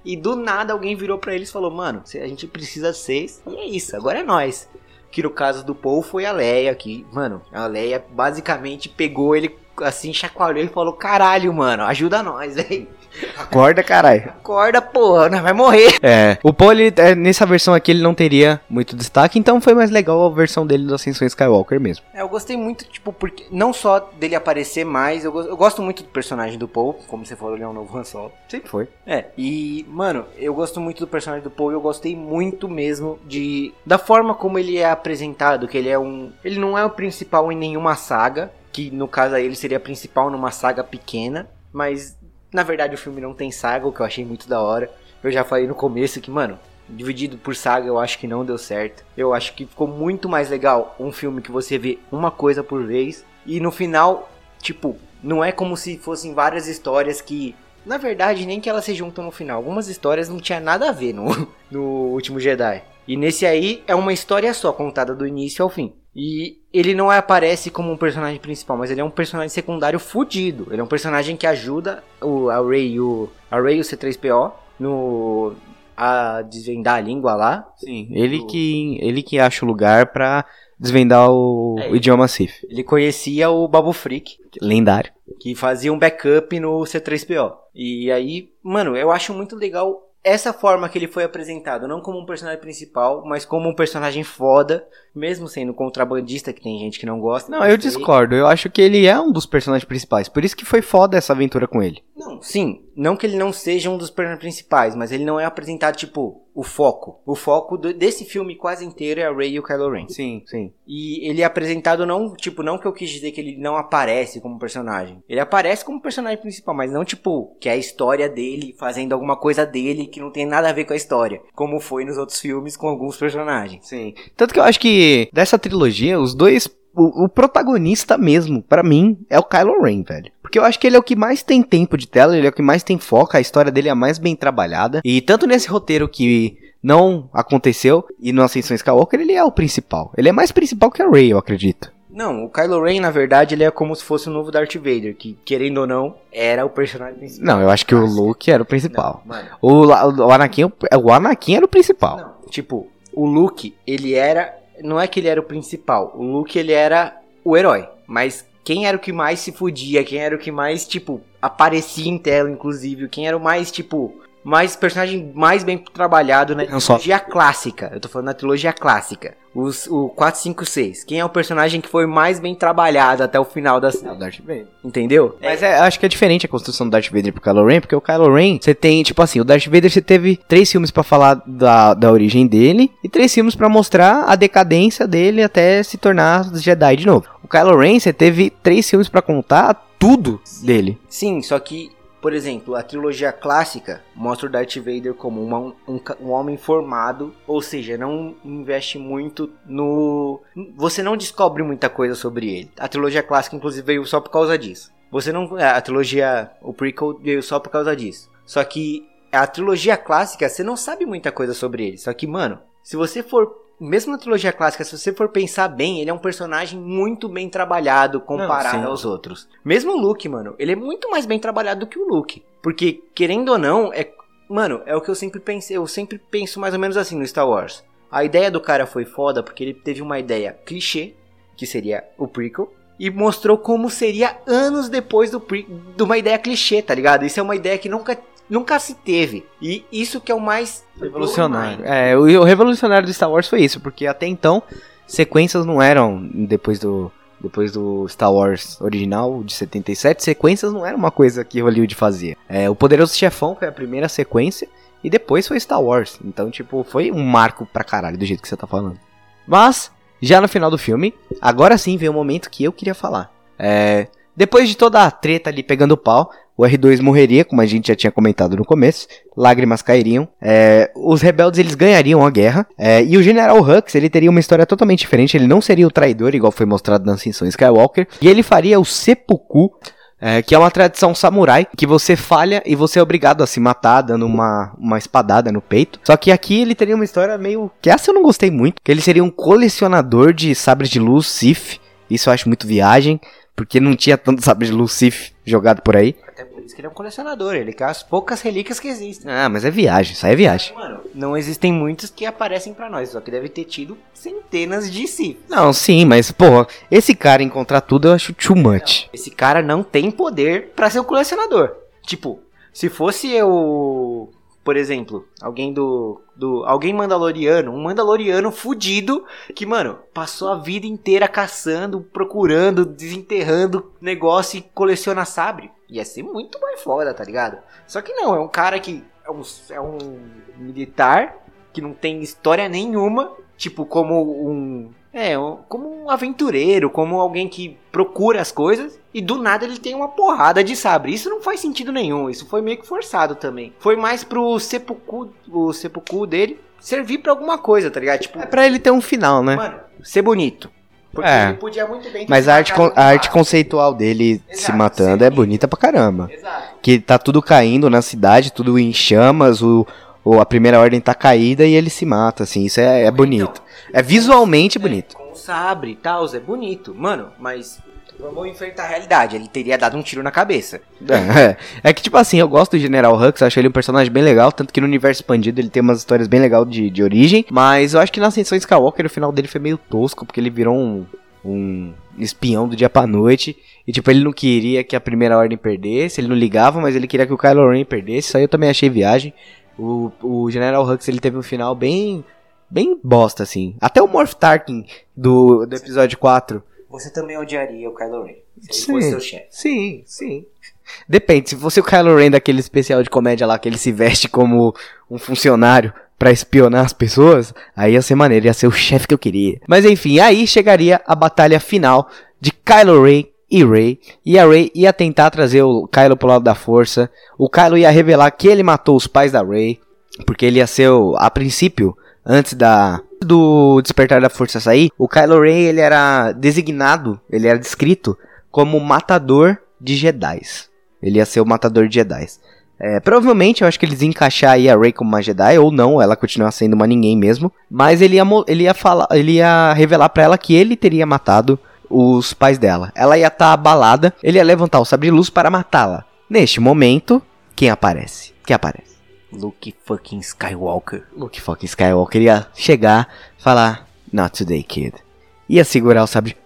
E do nada alguém virou para eles e falou, mano, a gente precisa de seis. E é isso, agora é nós. Que no caso do Paul foi a Leia, que, mano, a Leia basicamente pegou ele assim, chacoalhou e falou: caralho, mano, ajuda nós, (laughs) velho. Acorda, caralho. Acorda, porra, nós vai morrer. É. O Paul, ele, é, nessa versão aqui, ele não teria muito destaque, então foi mais legal a versão dele do Ascensão Skywalker mesmo. É, eu gostei muito, tipo, porque não só dele aparecer mais, eu, eu gosto muito do personagem do Paul, como você falou, ele é um novo Han Solo. Sempre foi. É, e, mano, eu gosto muito do personagem do Paul eu gostei muito mesmo de da forma como ele é apresentado, que ele é um, ele não é o principal em nenhuma saga, que no caso aí ele seria principal numa saga pequena, mas na verdade o filme não tem saga, o que eu achei muito da hora. Eu já falei no começo que, mano, dividido por saga eu acho que não deu certo. Eu acho que ficou muito mais legal um filme que você vê uma coisa por vez e no final, tipo, não é como se fossem várias histórias que na verdade, nem que elas se juntam no final. Algumas histórias não tinha nada a ver no, (laughs) no Último Jedi. E nesse aí é uma história só, contada do início ao fim. E ele não aparece como um personagem principal, mas ele é um personagem secundário fudido. Ele é um personagem que ajuda o, a Rey e o, a o C3PO no a desvendar a língua lá. Sim, ele que ele que acha o lugar para desvendar o, é, o idioma Sith. Ele conhecia o Babu Freak, lendário, que fazia um backup no C3PO. E aí, mano, eu acho muito legal essa forma que ele foi apresentado, não como um personagem principal, mas como um personagem foda, mesmo sendo contrabandista, que tem gente que não gosta. Não, eu discordo. Eu acho que ele é um dos personagens principais. Por isso que foi foda essa aventura com ele. Não, sim. Não que ele não seja um dos personagens principais, mas ele não é apresentado, tipo, o foco. O foco do, desse filme quase inteiro é a Rey e o Kylo Ren. Sim, sim. E ele é apresentado não, tipo, não que eu quis dizer que ele não aparece como personagem. Ele aparece como personagem principal, mas não, tipo, que é a história dele fazendo alguma coisa dele que não tem nada a ver com a história. Como foi nos outros filmes com alguns personagens. Sim. Tanto que eu acho que dessa trilogia, os dois o, o, protagonista mesmo, para mim, é o Kylo Ren, velho. Porque eu acho que ele é o que mais tem tempo de tela, ele é o que mais tem foco, a história dele é a mais bem trabalhada. E tanto nesse roteiro que não aconteceu e no Ascensão Skywalker, ele é o principal. Ele é mais principal que a Rey, eu acredito. Não, o Kylo Ren, na verdade, ele é como se fosse o novo Darth Vader, que, querendo ou não, era o personagem principal. Não, eu acho que o Luke era o principal. Não, o, o, Anakin, o Anakin era o principal. Não, tipo, o Luke, ele era não é que ele era o principal. O Luke, ele era o herói. Mas quem era o que mais se fudia? Quem era o que mais, tipo, aparecia em tela, inclusive? Quem era o mais, tipo, mais personagem mais bem trabalhado na trilogia clássica. Eu tô falando na trilogia clássica. Os, o 4, 5, 6. Quem é o personagem que foi mais bem trabalhado até o final da série? É o Darth Vader. Entendeu? Mas é, acho que é diferente a construção do Darth Vader pro Kylo Ren, porque o Kylo Ren, você tem, tipo assim, o Darth Vader você teve três filmes para falar da, da origem dele e três filmes para mostrar a decadência dele até se tornar Jedi de novo. O Kylo Ren, você teve três filmes para contar tudo dele. Sim, só que por exemplo, a trilogia clássica mostra o Darth Vader como uma, um, um, homem formado, ou seja, não investe muito no. Você não descobre muita coisa sobre ele. A trilogia clássica, inclusive, veio só por causa disso. Você não. A trilogia. O prequel veio só por causa disso. Só que a trilogia clássica, você não sabe muita coisa sobre ele. Só que, mano, se você for mesmo na trilogia clássica, se você for pensar bem, ele é um personagem muito bem trabalhado comparado não, aos outros. Mesmo o Luke, mano, ele é muito mais bem trabalhado do que o Luke. Porque, querendo ou não, é. Mano, é o que eu sempre pensei. Eu sempre penso mais ou menos assim no Star Wars. A ideia do cara foi foda porque ele teve uma ideia clichê, que seria o prequel, e mostrou como seria anos depois do de uma ideia clichê, tá ligado? Isso é uma ideia que nunca nunca se teve. E isso que é o mais revolucionário. É, o, o revolucionário do Star Wars foi isso, porque até então sequências não eram depois do depois do Star Wars original de 77, sequências não era uma coisa que Hollywood fazia. É, o Poderoso Chefão foi a primeira sequência e depois foi Star Wars. Então, tipo, foi um marco pra caralho do jeito que você tá falando. Mas, já no final do filme, agora sim vem o momento que eu queria falar. É, depois de toda a treta ali pegando pau, o R2 morreria, como a gente já tinha comentado no começo, lágrimas cairiam, é, os rebeldes eles ganhariam a guerra, é, e o General Hux ele teria uma história totalmente diferente, ele não seria o traidor, igual foi mostrado na Ascensão Skywalker, e ele faria o seppuku, é, que é uma tradição samurai, que você falha e você é obrigado a se matar, dando uma, uma espadada no peito. Só que aqui ele teria uma história meio... que essa eu não gostei muito, que ele seria um colecionador de sabres de luz, Sith, isso eu acho muito viagem, porque não tinha tanto sabre de luz Sith jogado por aí. Até isso que ele é um colecionador, ele quer as poucas relíquias que existem. Ah, mas é viagem, isso aí é viagem. Mano, não existem muitos que aparecem pra nós, só que deve ter tido centenas de si. Não, sim, mas, porra, esse cara encontrar tudo eu acho too much. Esse cara não tem poder pra ser um colecionador. Tipo, se fosse eu, por exemplo, alguém do, do alguém mandaloriano, um mandaloriano fudido que, mano, passou a vida inteira caçando, procurando, desenterrando negócio e coleciona sabre. Ia ser muito mais foda, tá ligado? Só que não, é um cara que é um, é um militar que não tem história nenhuma, tipo como um é, como um aventureiro, como alguém que procura as coisas e do nada ele tem uma porrada de sabre. Isso não faz sentido nenhum, isso foi meio que forçado também. Foi mais pro seppuku, o seppuku dele servir pra alguma coisa, tá ligado? Tipo, É pra ele ter um final, né? mano, ser bonito. Porque É. ele podia muito bem Mas se a arte, con- a arte conceitual dele se Exato, matando sim. é bonita pra caramba. Exato. Que tá tudo caindo na cidade, tudo em chamas, o, o- a primeira ordem tá caída e ele se mata, assim, isso é, é bonito. É visualmente bonito. Com o sabre e tal, é bonito. Mano, mas vamos enfrentar a realidade. Ele teria dado um tiro na cabeça. (laughs) É, é que, tipo assim, eu gosto do General Hux, acho ele um personagem bem legal, tanto que no universo expandido ele tem umas histórias bem legais de, de origem, mas eu acho que na Ascensão Skywalker o final dele foi meio tosco, porque ele virou um, um espião do dia pra noite, e tipo, ele não queria que a Primeira Ordem perdesse, ele não ligava, mas ele queria que o Kylo Ren perdesse, isso aí eu também achei viagem. O, o General Hux, ele teve um final bem, bem bosta, assim. Até o Morph Tarkin do, do episódio 4 Você também odiaria o Kylo Ren. Se ele Sim. fosse seu chefe. Sim, sim. Depende, se fosse o Kylo Ren daquele especial de comédia lá que ele se veste como um funcionário pra espionar as pessoas, aí ia ser maneiro, ia ser o chefe que eu queria. Mas enfim, aí chegaria a batalha final de Kylo Ren e Rey, e a Rey ia tentar trazer o Kylo pro lado da força. O Kylo ia revelar que ele matou os pais da Rey, porque ele ia ser o, a princípio, antes da do despertar da força sair, o Kylo Ren ele era designado, ele era descrito como matador de Jedis. Ele ia ser o matador de Jedis. É, provavelmente eu acho que eles iam encaixar aí a Rey como uma Jedi, ou não, ela continuar sendo uma ninguém mesmo. Mas ele ia, ele ia falar, ele ia revelar pra ela que ele teria matado os pais dela. Ela ia estar abalada, ele ia levantar o sabre de luz para matá-la. Neste momento, quem aparece? Quem aparece? Luke fucking Skywalker. Luke fucking Skywalker ia chegar, falar, Not today, kid. Ia segurar o sabre.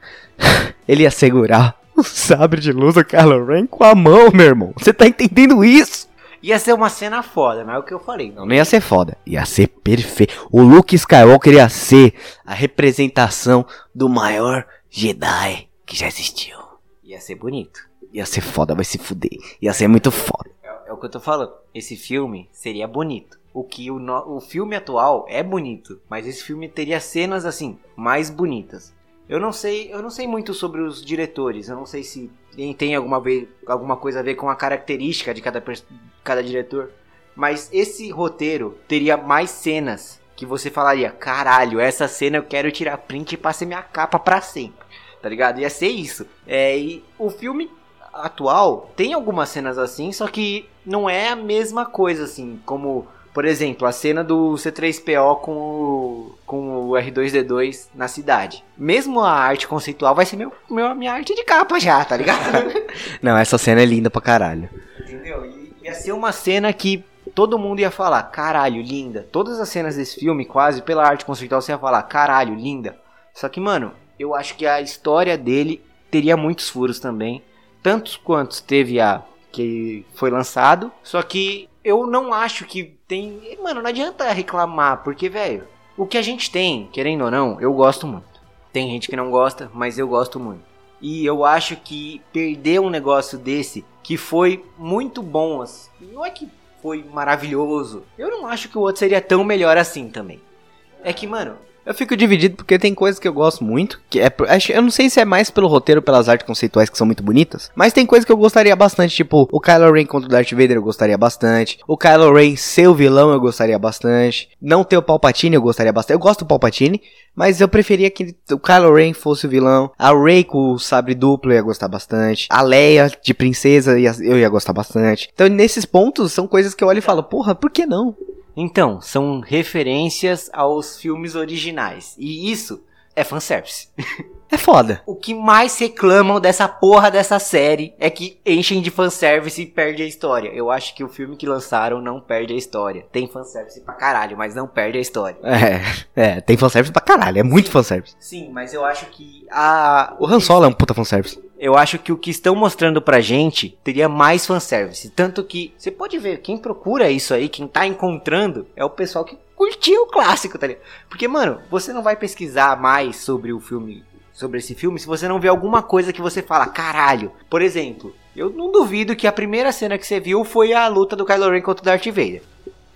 (laughs) Ele ia segurar o sabre de luz do Kylo Ren com a mão, meu irmão. Você tá entendendo isso? Ia ser uma cena foda, mas é o que eu falei. Não, não ia ser foda. Ia ser perfeito. O Luke Skywalker ia ser a representação do maior Jedi que já existiu. Ia ser bonito. Ia ser foda, vai se fuder. Ia ser muito foda. O que eu tô falando. Esse filme seria bonito. O que o, no- o filme atual é bonito, mas esse filme teria cenas assim mais bonitas. Eu não sei, eu não sei muito sobre os diretores. Eu não sei se tem- alguma vez alguma coisa a ver com a característica de cada cada diretor. Mas esse roteiro teria mais cenas que você falaria, caralho, essa cena eu quero tirar print e passar minha capa pra sempre. Tá ligado? Ia ser isso. É, e o filme atual tem algumas cenas assim, só que não é a mesma coisa assim, como por exemplo, a cena do C3PO com o, com o R2D2 na cidade. Mesmo a arte conceitual vai ser meu, meu, minha arte de capa já, tá ligado? (laughs) Não, essa cena é linda pra caralho. Entendeu? E ia ser uma cena que todo mundo ia falar, caralho, linda. Todas as cenas desse filme, quase pela arte conceitual, você ia falar, caralho, linda. Só que, mano, eu acho que a história dele teria muitos furos também. Tantos quantos teve a que foi lançado. Só que eu não acho que tem. Mano, não adianta reclamar, porque, velho, o que a gente tem, querendo ou não, eu gosto muito. Tem gente que não gosta, mas eu gosto muito. E eu acho que perder um negócio desse, que foi muito bom, assim, não é que foi maravilhoso. Eu não acho que o outro seria tão melhor assim também. É que, mano, eu fico dividido porque tem coisas que eu gosto muito, que é, eu não sei se é mais pelo roteiro, pelas artes conceituais que são muito bonitas, mas tem coisas que eu gostaria bastante, tipo, o Kylo Ren contra o Darth Vader eu gostaria bastante, o Kylo Ren ser o vilão eu gostaria bastante, não ter o Palpatine eu gostaria bastante, eu gosto do Palpatine, mas eu preferia que o Kylo Ren fosse o vilão, a Rey com o sabre duplo eu ia gostar bastante, a Leia de princesa eu ia gostar bastante. Então nesses pontos são coisas que eu olho e falo, porra, por que não? Então, são referências aos filmes originais. E isso é fanservice. (laughs) É foda. O que mais reclamam dessa porra dessa série é que enchem de fanservice e perde a história. Eu acho que o filme que lançaram não perde a história. Tem fanservice pra caralho, mas não perde a história. É, é, tem fanservice pra caralho, é muito sim, fanservice. Sim, mas eu acho que a. O Han Solo é um puta fanservice. Eu acho que o que estão mostrando pra gente teria mais fanservice. Tanto que você pode ver, quem procura isso aí, quem tá encontrando, é o pessoal que curtiu o clássico, tá ligado? Porque, mano, você não vai pesquisar mais sobre o filme sobre esse filme se você não vê alguma coisa que você fala, caralho. Por exemplo, eu não duvido que a primeira cena que você viu foi a luta do Kylo Ren contra o Darth Vader.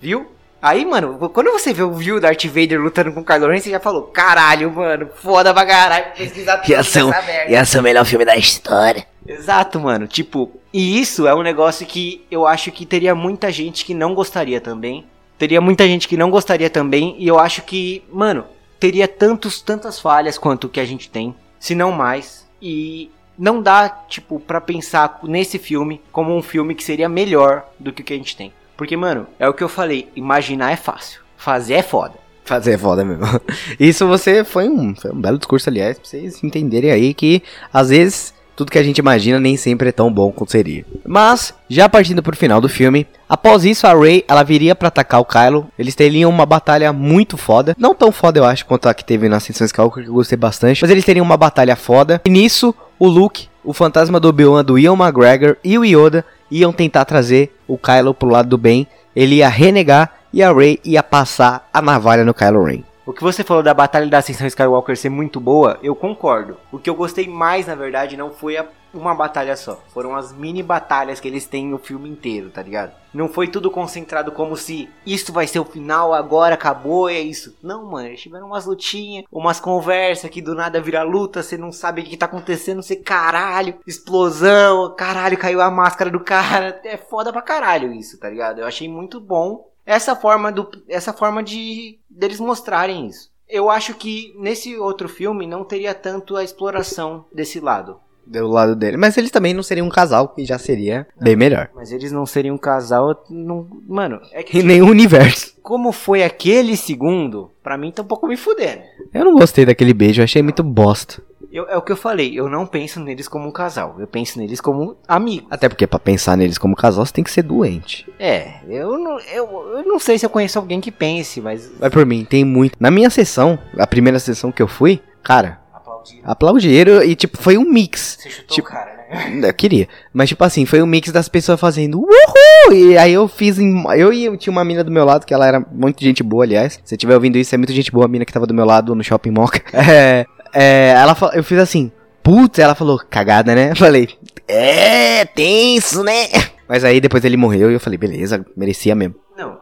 Viu? Aí, mano, quando você viu o Darth Vader lutando com o Kylo Ren, você já falou, caralho, mano, foda pra caralho, pesquisar tudo ia ser, um, ia ser o melhor filme da história. Exato, mano, tipo, e isso é um negócio que eu acho que teria muita gente que não gostaria também. Teria muita gente que não gostaria também, e eu acho que, mano, teria tantos, tantas falhas quanto o que a gente tem, se não mais. E não dá, tipo, para pensar nesse filme como um filme que seria melhor do que o que a gente tem. Porque, mano, é o que eu falei, imaginar é fácil, fazer é foda. Fazer é foda mesmo. (laughs) Isso você foi um, foi um belo discurso, aliás, pra vocês entenderem aí que às vezes tudo que a gente imagina nem sempre é tão bom quanto seria. Mas, já partindo pro final do filme, após isso a Rey, ela viria para atacar o Kylo. Eles teriam uma batalha muito foda, não tão foda eu acho quanto a que teve na Ascensão Skywalker, que eu gostei bastante, mas eles teriam uma batalha foda. E nisso, o Luke, o fantasma do Obi-Wan, do Ian McGregor e o Yoda iam tentar trazer o Kylo pro lado do bem. Ele ia renegar e a Rey ia passar a navalha no Kylo Ren. O que você falou da Batalha da Ascensão Skywalker ser muito boa, eu concordo. O que eu gostei mais, na verdade, não foi a, uma batalha só. Foram as mini batalhas que eles têm no filme inteiro, tá ligado? Não foi tudo concentrado como se isso vai ser o final, agora acabou, é isso. Não, mano, eles tiveram umas lutinhas, umas conversas que do nada vira luta, você não sabe o que tá acontecendo, você caralho, explosão, caralho, caiu a máscara do cara. É foda pra caralho isso, tá ligado? Eu achei muito bom essa forma do essa forma de deles mostrarem isso. Eu acho que nesse outro filme não teria tanto a exploração desse lado. Do lado dele. Mas eles também não seriam um casal, que já seria não, bem melhor. Mas eles não seriam um casal. Não, mano, é que. (laughs) Em nenhum universo. Como foi aquele segundo, pra mim tá um pouco me fudendo. Eu não gostei daquele beijo, eu achei muito bosta. Eu, é o que eu falei, eu não penso neles como um casal, eu penso neles como amigo. Até porque para pensar neles como casal, você tem que ser doente. É, eu não, eu, eu não sei se eu conheço alguém que pense, mas. Vai por mim, tem muito. Na minha sessão, a primeira sessão que eu fui, cara. Aplaudiram. Aplaudiram e, tipo, foi um mix. Você chutou tipo, o cara, né? (laughs) Eu queria. Mas, tipo assim, foi um mix das pessoas fazendo uhul! E aí eu fiz. Em, eu e eu tinha uma mina do meu lado, que ela era muito gente boa, aliás. Se você estiver ouvindo isso, é muito gente boa, a mina que tava do meu lado no shopping Moca. (laughs) É. É, ela eu fiz assim, putz, ela falou, cagada, né? Eu (laughs) falei, é, tenso, né? Mas aí depois ele morreu e eu falei, beleza, merecia mesmo. Não,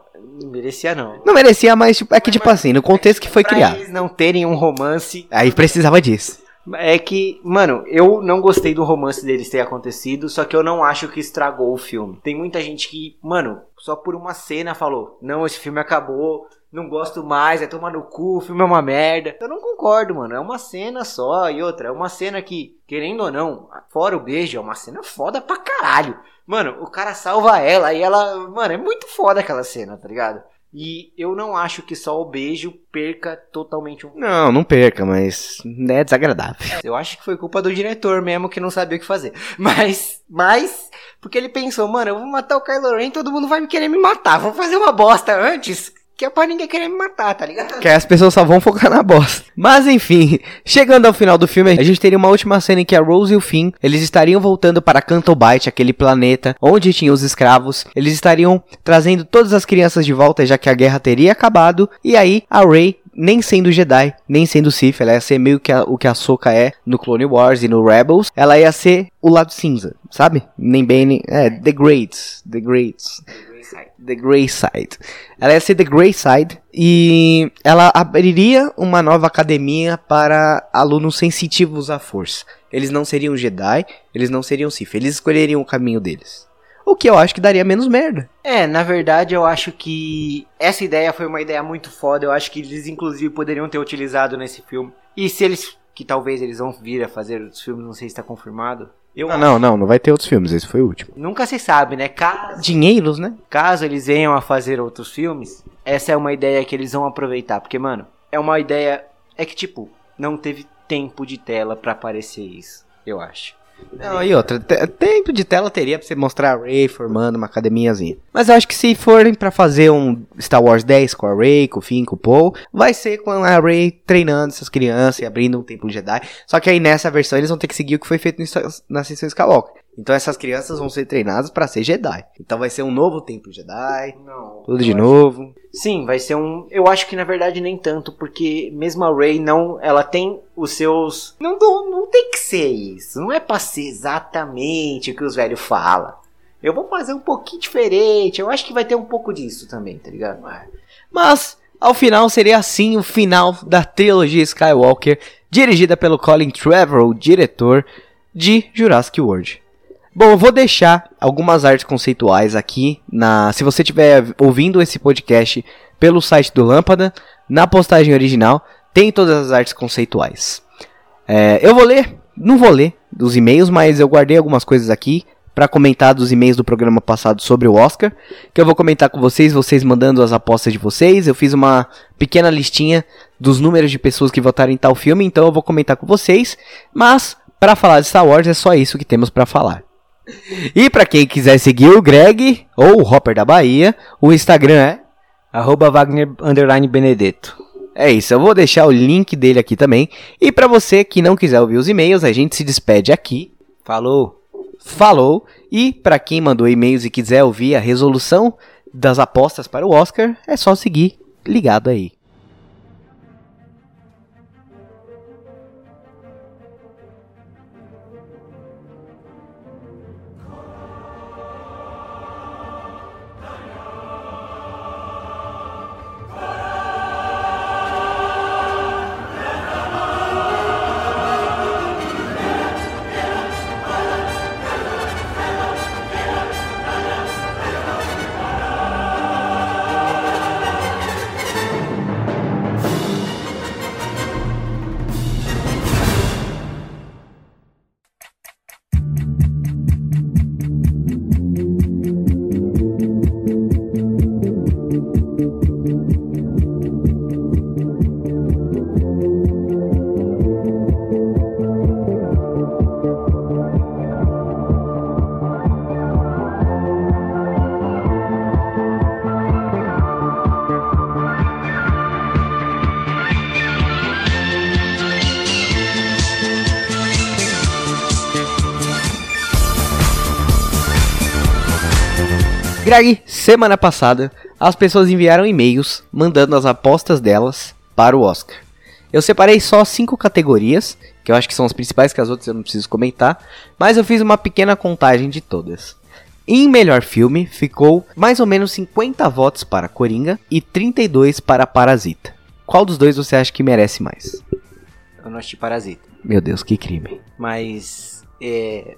merecia não. Não merecia, mas tipo, é que, tipo assim, no contexto que foi pra criado. eles não terem um romance. Aí precisava disso. É que, mano, eu não gostei do romance deles ter acontecido, só que eu não acho que estragou o filme. Tem muita gente que, mano, só por uma cena falou: não, esse filme acabou, não gosto mais, é tomar no cu, o filme é uma merda. Eu não concordo, mano. É uma cena só. E outra, é uma cena que, querendo ou não, fora o beijo, é uma cena foda pra caralho. Mano, o cara salva ela e ela. Mano, é muito foda aquela cena, tá ligado? E eu não acho que só o beijo perca totalmente um. Não, não perca, mas é desagradável. Eu acho que foi culpa do diretor mesmo que não sabia o que fazer. (laughs) Mas, mas, porque ele pensou, mano, eu vou matar o Kylo Ren, todo mundo vai me querer me matar. Vou fazer uma bosta antes que é pra ninguém querer me matar, tá ligado? Que as pessoas só vão focar na bosta. Mas enfim, chegando ao final do filme, a gente teria uma última cena em que a Rose e o Finn, eles estariam voltando para Cantobite, aquele planeta onde tinham os escravos. Eles estariam trazendo todas as crianças de volta, já que a guerra teria acabado. E aí, a Rey nem sendo Jedi, nem sendo Sith. Ela ia ser meio que a, o que a Soka é no Clone Wars e no Rebels. Ela ia ser o lado cinza, sabe? Nem bem, nem, é, The Greats, The Greats. The Grey Side. Ela ia ser The Grey Side e ela abriria uma nova academia para alunos sensitivos à força. Eles não seriam Jedi, eles não seriam Sith, eles escolheriam o caminho deles. O que eu acho que daria menos merda. É, na verdade eu acho que essa ideia foi uma ideia muito foda. Eu acho que eles inclusive poderiam ter utilizado nesse filme. E se eles, que talvez eles vão vir a fazer outros filmes, não sei se está confirmado. Eu não, não, não, não vai ter outros filmes, esse foi o último. Nunca se sabe, né? Caso, Dinheiros, né? caso eles venham a fazer outros filmes, essa é uma ideia que eles vão aproveitar. Porque, mano, é uma ideia. É que, tipo, não teve tempo de tela pra aparecer isso, eu acho. Não, e outra, te- tempo de tela teria pra você mostrar a Ray formando uma academiazinha. Mas eu acho que se forem pra fazer um Star Wars 10 com a Ray, com o Finn, com o Paul, vai ser com a Ray treinando essas crianças e abrindo um templo Jedi. Só que aí nessa versão eles vão ter que seguir o que foi feito na sessão Skywalker. Então essas crianças vão ser treinadas pra ser Jedi. Então vai ser um novo templo Jedi, Não. tudo de novo. Sim, vai ser um. Eu acho que na verdade nem tanto, porque mesmo a Ray não. Ela tem os seus. Não, não, não tem que ser isso. Não é pra ser exatamente o que os velhos falam. Eu vou fazer um pouquinho diferente. Eu acho que vai ter um pouco disso também, tá ligado? Mas, ao final, seria assim o final da trilogia Skywalker, dirigida pelo Colin Trevorrow, diretor de Jurassic World. Bom, eu vou deixar algumas artes conceituais aqui na. Se você estiver ouvindo esse podcast pelo site do Lâmpada, na postagem original tem todas as artes conceituais. É, eu vou ler, não vou ler dos e-mails, mas eu guardei algumas coisas aqui para comentar dos e-mails do programa passado sobre o Oscar, que eu vou comentar com vocês, vocês mandando as apostas de vocês. Eu fiz uma pequena listinha dos números de pessoas que votaram em tal filme, então eu vou comentar com vocês. Mas para falar de Star Wars é só isso que temos para falar. E para quem quiser seguir o Greg ou o Hopper da Bahia, o Instagram é Arroba Wagner Underline Benedetto. é isso, eu vou deixar o link dele aqui também. E pra você que não quiser ouvir os e-mails, a gente se despede aqui. Falou! Falou! E pra quem mandou e-mails e quiser ouvir a resolução das apostas para o Oscar, é só seguir ligado aí. Greg, semana passada, as pessoas enviaram e-mails mandando as apostas delas para o Oscar. Eu separei só cinco categorias, que eu acho que são as principais, que as outras eu não preciso comentar, mas eu fiz uma pequena contagem de todas. Em melhor filme, ficou mais ou menos 50 votos para Coringa e 32 para Parasita. Qual dos dois você acha que merece mais? Eu não assisti Parasita. Meu Deus, que crime. Mas. É.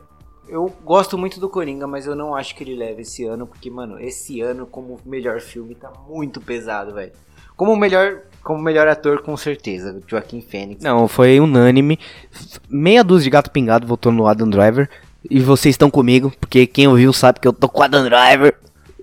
Eu gosto muito do Coringa, mas eu não acho que ele leve esse ano, porque, mano, esse ano, como melhor filme, tá muito pesado, velho. Como melhor, como melhor ator, com certeza, Joaquim Fênix. Não, foi unânime. Meia dúzia de gato pingado votou no Adam Driver. E vocês estão comigo, porque quem ouviu sabe que eu tô com o Adam Driver.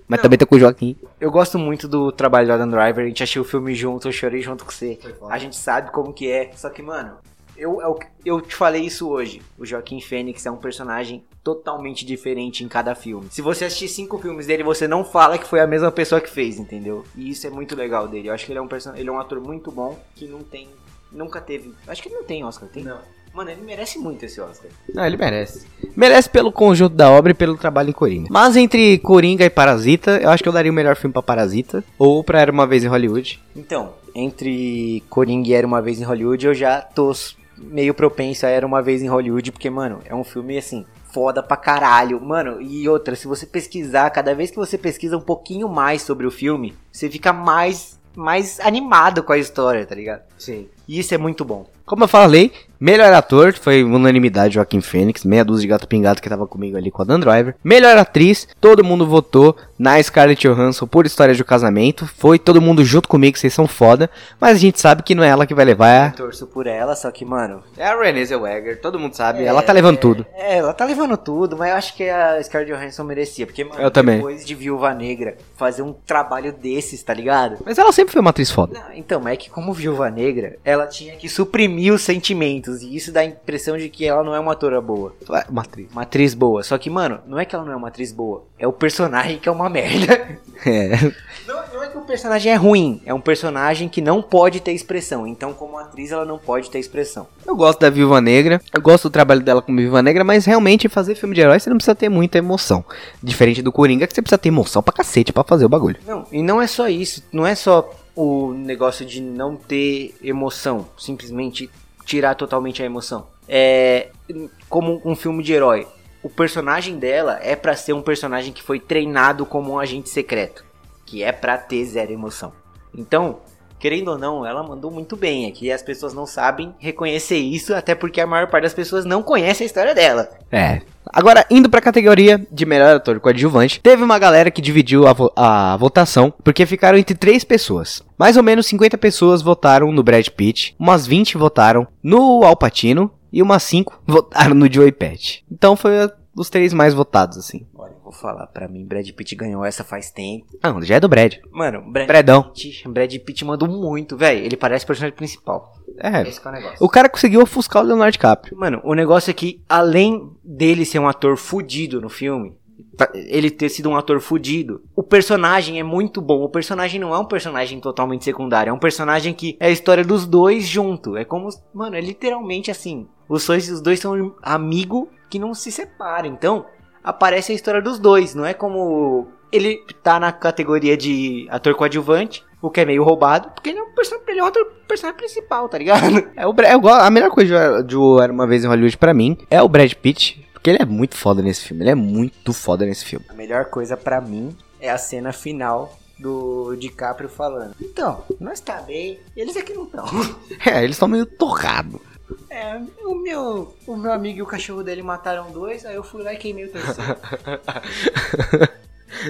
Mas Não. também tô com o Joaquim. Eu gosto muito do trabalho do Adam Driver, a gente assistiu o filme junto, eu chorei junto com você. A gente sabe como que é. Só que, mano, eu, eu, eu te falei isso hoje. O Joaquim Fênix é um personagem totalmente diferente em cada filme. Se você assistir cinco filmes dele, você não fala que foi a mesma pessoa que fez, entendeu? E isso é muito legal dele. Eu acho que ele é um, person... ele é um ator muito bom que não tem. Nunca teve. Acho que ele não tem Oscar, tem? Não. Mano, ele merece muito esse Oscar. Não, ele merece. Merece pelo conjunto da obra e pelo trabalho em Coringa. Mas entre Coringa e Parasita, eu acho que eu daria o melhor filme pra Parasita. Ou pra Era Uma Vez em Hollywood. Então, entre Coringa e Era Uma Vez em Hollywood, eu já tô meio propenso a Era Uma Vez em Hollywood, porque, mano, é um filme, assim, foda pra caralho. Mano, e outra, se você pesquisar, cada vez que você pesquisa um pouquinho mais sobre o filme, você fica mais, mais animado com a história, tá ligado? Sim. E isso é muito bom. Como eu falei, melhor ator foi unanimidade Joaquim Fênix, meia dúzia de gato pingado que tava comigo ali com a Dan Driver. Melhor atriz, todo mundo votou na Scarlett Johansson por História de um Casamento. Foi todo mundo junto comigo, vocês são foda. Mas a gente sabe que não é ela que vai levar. Eu torço por ela, só que, mano. É a Renée Zellweger, todo mundo sabe. ela tá levando é, tudo. É, ela tá levando tudo, mas eu acho que a Scarlett Johansson merecia. Porque, mano, eu também. depois de Viúva Negra, fazer um trabalho desses, tá ligado? Mas ela sempre foi uma atriz foda. Não, então, mas é que como Viúva Negra, ela tinha que suprimir os sentimentos. E isso dá a impressão de que ela não é uma atora boa. Uma atriz. Uma atriz boa. Só que, mano, não é que ela não é uma atriz boa. É o personagem que é uma (laughs) merda. É. Não, não é que o personagem é ruim. É um personagem que não pode ter expressão. Então, como atriz, ela não pode ter expressão. Eu gosto da Viúva Negra. Eu gosto do trabalho dela como Viúva Negra. Mas realmente, fazer filme de herói, você não precisa ter muita emoção. Diferente do Coringa, que você precisa ter emoção pra cacete pra fazer o bagulho. Não, e não é só isso. Não é só o negócio de não ter emoção. Simplesmente tirar totalmente a emoção. É como um filme de herói. O personagem dela é para ser um personagem que foi treinado como um agente secreto, que é para ter zero emoção. Então, querendo ou não, ela mandou muito bem aqui. As pessoas não sabem reconhecer isso, até porque a maior parte das pessoas não conhece a história dela. É. Agora, indo pra categoria de melhor ator coadjuvante, teve uma galera que dividiu a, vo a votação, porque ficaram entre três pessoas. Mais ou menos 50 pessoas votaram no Brad Pitt, umas 20 votaram no Al Pacino e umas 5 votaram no Joey Pett. Então foi os três mais votados, assim. Vou falar, pra mim, Brad Pitt ganhou essa faz tempo. Não, já é do Brad. Mano, Brad Bradão. Pitt, Brad Pitt mandou muito, velho. Ele parece o personagem principal. É, Esse que é o negócio. o cara conseguiu ofuscar o Leonardo DiCaprio. Mano, o negócio é que, além dele ser um ator fudido no filme, ele ter sido um ator fudido, o personagem é muito bom. O personagem não é um personagem totalmente secundário, é um personagem que é a história dos dois junto. É como, mano, é literalmente assim. Os dois, os dois são amigo que não se separam. Então, aparece a história dos dois. Não é como ele tá na categoria de ator coadjuvante, o que é meio roubado, porque ele é um personagem, ele é ator, personagem principal, tá ligado? É o gosto- a melhor coisa de Era Uma Vez em Hollywood pra mim é o Brad Pitt, porque ele é muito foda nesse filme. Ele é muito foda nesse filme. A melhor coisa pra mim é a cena final do DiCaprio falando. Então, nós tá bem, eles aqui não estão. (laughs) É, eles estão meio torrados. É, o meu, o meu amigo e o cachorro dele mataram dois, aí eu fui lá e queimei o terceiro. (laughs)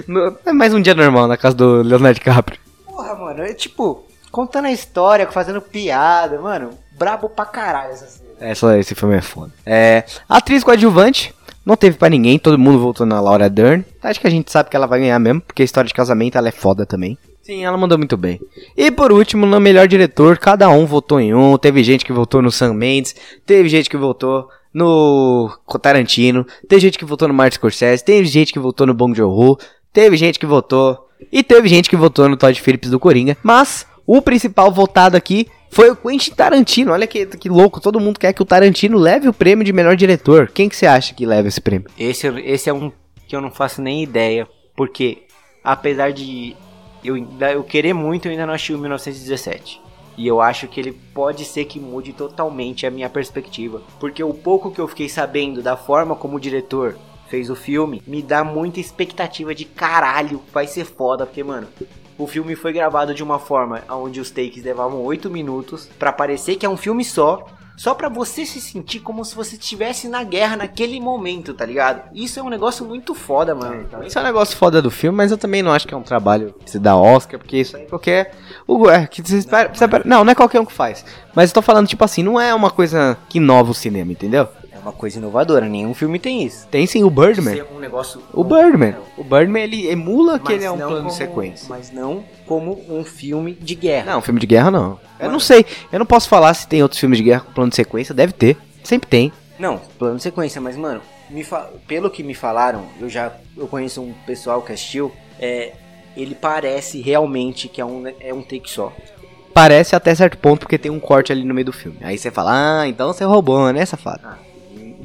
No- É mais um dia normal na casa do Leonardo DiCaprio. Porra, mano, é tipo, contando a história, fazendo piada, mano, brabo pra caralho essa cena. É, só esse filme é foda. É, atriz coadjuvante, não teve pra ninguém, todo mundo votou na Laura Dern. Acho que a gente sabe que ela vai ganhar mesmo, porque a história de casamento ela é foda também. Sim, ela mandou muito bem. E por último, no melhor diretor, cada um votou em um. Teve gente que votou no Sam Mendes, teve gente que votou no Tarantino, teve gente que votou no Martin Scorsese, teve gente que votou no Bong Joon-ho, teve gente que votou e teve gente que votou no Todd Phillips do Coringa. Mas o principal votado aqui foi o Quentin Tarantino. Olha que, que louco, todo mundo quer que o Tarantino leve o prêmio de melhor diretor. Quem que você acha que leva esse prêmio? Esse, esse é um que eu não faço nem ideia, porque apesar de eu, eu querer muito, eu ainda não achei o 1917. E eu acho que ele pode ser que mude totalmente a minha perspectiva. Porque o pouco que eu fiquei sabendo da forma como o diretor fez o filme, me dá muita expectativa de caralho, vai ser foda, porque, mano, o filme foi gravado de uma forma onde os takes levavam 8 minutos, pra parecer que é um filme só, só pra você se sentir como se você estivesse na guerra naquele momento, tá ligado? Isso é um negócio muito foda, mano. Isso é um negócio foda do filme, mas eu também não acho que é um trabalho que se dá Oscar, porque isso aí qualquer. O, é, que você espera- não, não é qualquer um que faz. Mas eu tô falando, tipo assim, não é uma coisa que inova o cinema, entendeu? É uma coisa inovadora, nenhum filme tem isso. Tem sim o Birdman. Ser um negócio. O Birdman. O Birdman, ele emula que Mas ele é um plano como- de sequência. Mas não como um filme de guerra. Não, filme de guerra não. Eu não sei. Eu não posso falar se tem outros filmes de guerra com plano de sequência. Deve ter. Sempre tem. Não, plano de sequência, mas mano, me fa- pelo que me falaram, eu já eu conheço um pessoal que assistiu, é, ele parece realmente que é um, é um take só. Parece até certo ponto, porque tem um corte ali no meio do filme. Aí você fala, ah, então você roubou, né, safado? Ah,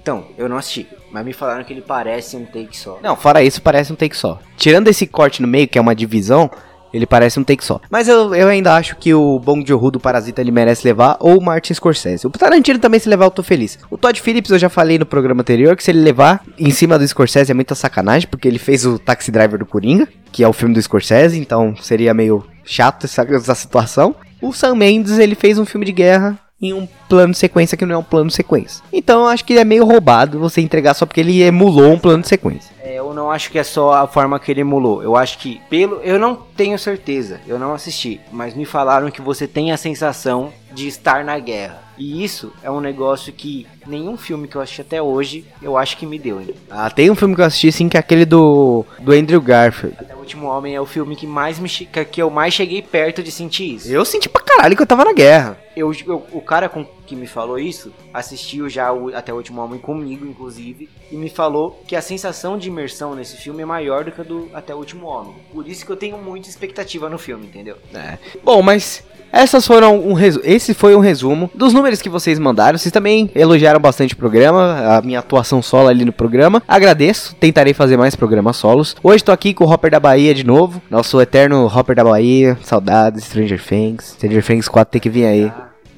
então, eu não assisti, mas me falaram que ele parece um take só. Não, fora isso, parece um take só. Tirando esse corte no meio, que é uma divisão, Ele parece um take só. Mas eu, eu ainda acho que o Bong Joon-ho do Parasita ele merece levar, ou o Martin Scorsese. O Tarantino também se levar, eu tô feliz. O Todd Phillips, eu já falei no programa anterior, que se ele levar em cima do Scorsese é muita sacanagem, porque ele fez o Taxi Driver do Coringa, que é o filme do Scorsese, então seria meio chato essa, essa situação. O Sam Mendes, ele fez um filme de guerra em um plano de sequência que não é um plano de sequência. Então eu acho que é meio roubado você entregar só porque ele emulou um plano de sequência. É, eu não acho que é só a forma que ele emulou. Eu acho que pelo, eu não tenho certeza, eu não assisti, mas me falaram que você tem a sensação de estar na guerra. E isso é um negócio que nenhum filme que eu assisti até hoje, eu acho que me deu. Ah, tem um filme que eu assisti sim que é aquele do do Andrew Garfield. Último Homem é o filme que mais me que eu mais cheguei perto de sentir isso. Eu senti pra caralho que eu tava na guerra. Eu, eu o cara com, que me falou isso assistiu já o, até o Último Homem comigo, inclusive, e me falou que a sensação de imersão nesse filme é maior do que a do Até o Último Homem. Por isso que eu tenho muita expectativa no filme, entendeu? É. Bom, mas essas foram um resu... esse foi um resumo dos números que vocês mandaram. Vocês também elogiaram bastante o programa, a minha atuação solo ali no programa. Agradeço, tentarei fazer mais programas solos. Hoje tô aqui com o Hopper da Bahia de novo, nosso eterno Hopper da Bahia. Saudades, Stranger Things. Stranger Things 4 tem que vir aí.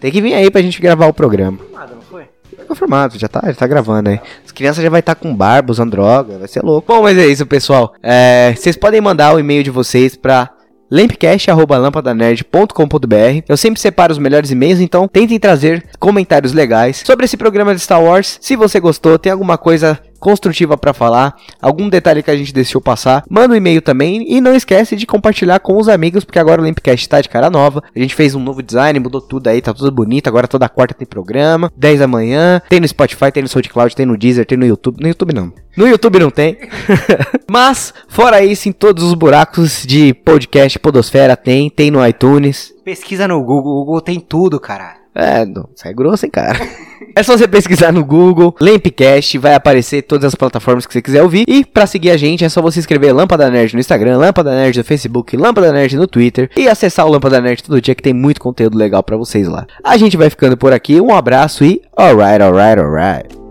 Tem que vir aí pra gente gravar o programa. Nada, não foi? Tá confirmado, já tá, já tá gravando aí. As crianças já vai estar tá com barba, usando droga, vai ser louco. Bom, mas é isso, pessoal. É, vocês podem mandar o e-mail de vocês pra lampcast.lampadanerd.com.br. Eu sempre separo os melhores e-mails, então tentem trazer comentários legais sobre esse programa de Star Wars. Se você gostou, tem alguma coisa construtiva para falar, algum detalhe que a gente deixou passar, manda um e-mail também e não esquece de compartilhar com os amigos, porque agora o Limpcast tá de cara nova. A gente fez um novo design, mudou tudo aí, tá tudo bonito. Agora toda quarta tem programa, 10 da manhã, tem no Spotify, tem no SoundCloud, tem no Deezer, tem no YouTube. No YouTube não. No YouTube não tem. (laughs) Mas, fora isso, em todos os buracos de podcast Podosfera tem, tem no iTunes. Pesquisa no Google, o Google tem tudo, caralho. É, não, sai grosso, hein, cara. (laughs) É só você pesquisar no Google, Lampcast, vai aparecer todas as plataformas que você quiser ouvir. E para seguir a gente é só você escrever Lâmpada Nerd no Instagram, Lâmpada Nerd no Facebook, Lâmpada Nerd no Twitter e acessar o Lâmpada Nerd todo dia que tem muito conteúdo legal para vocês lá. A gente vai ficando por aqui, um abraço e alright, alright, alright.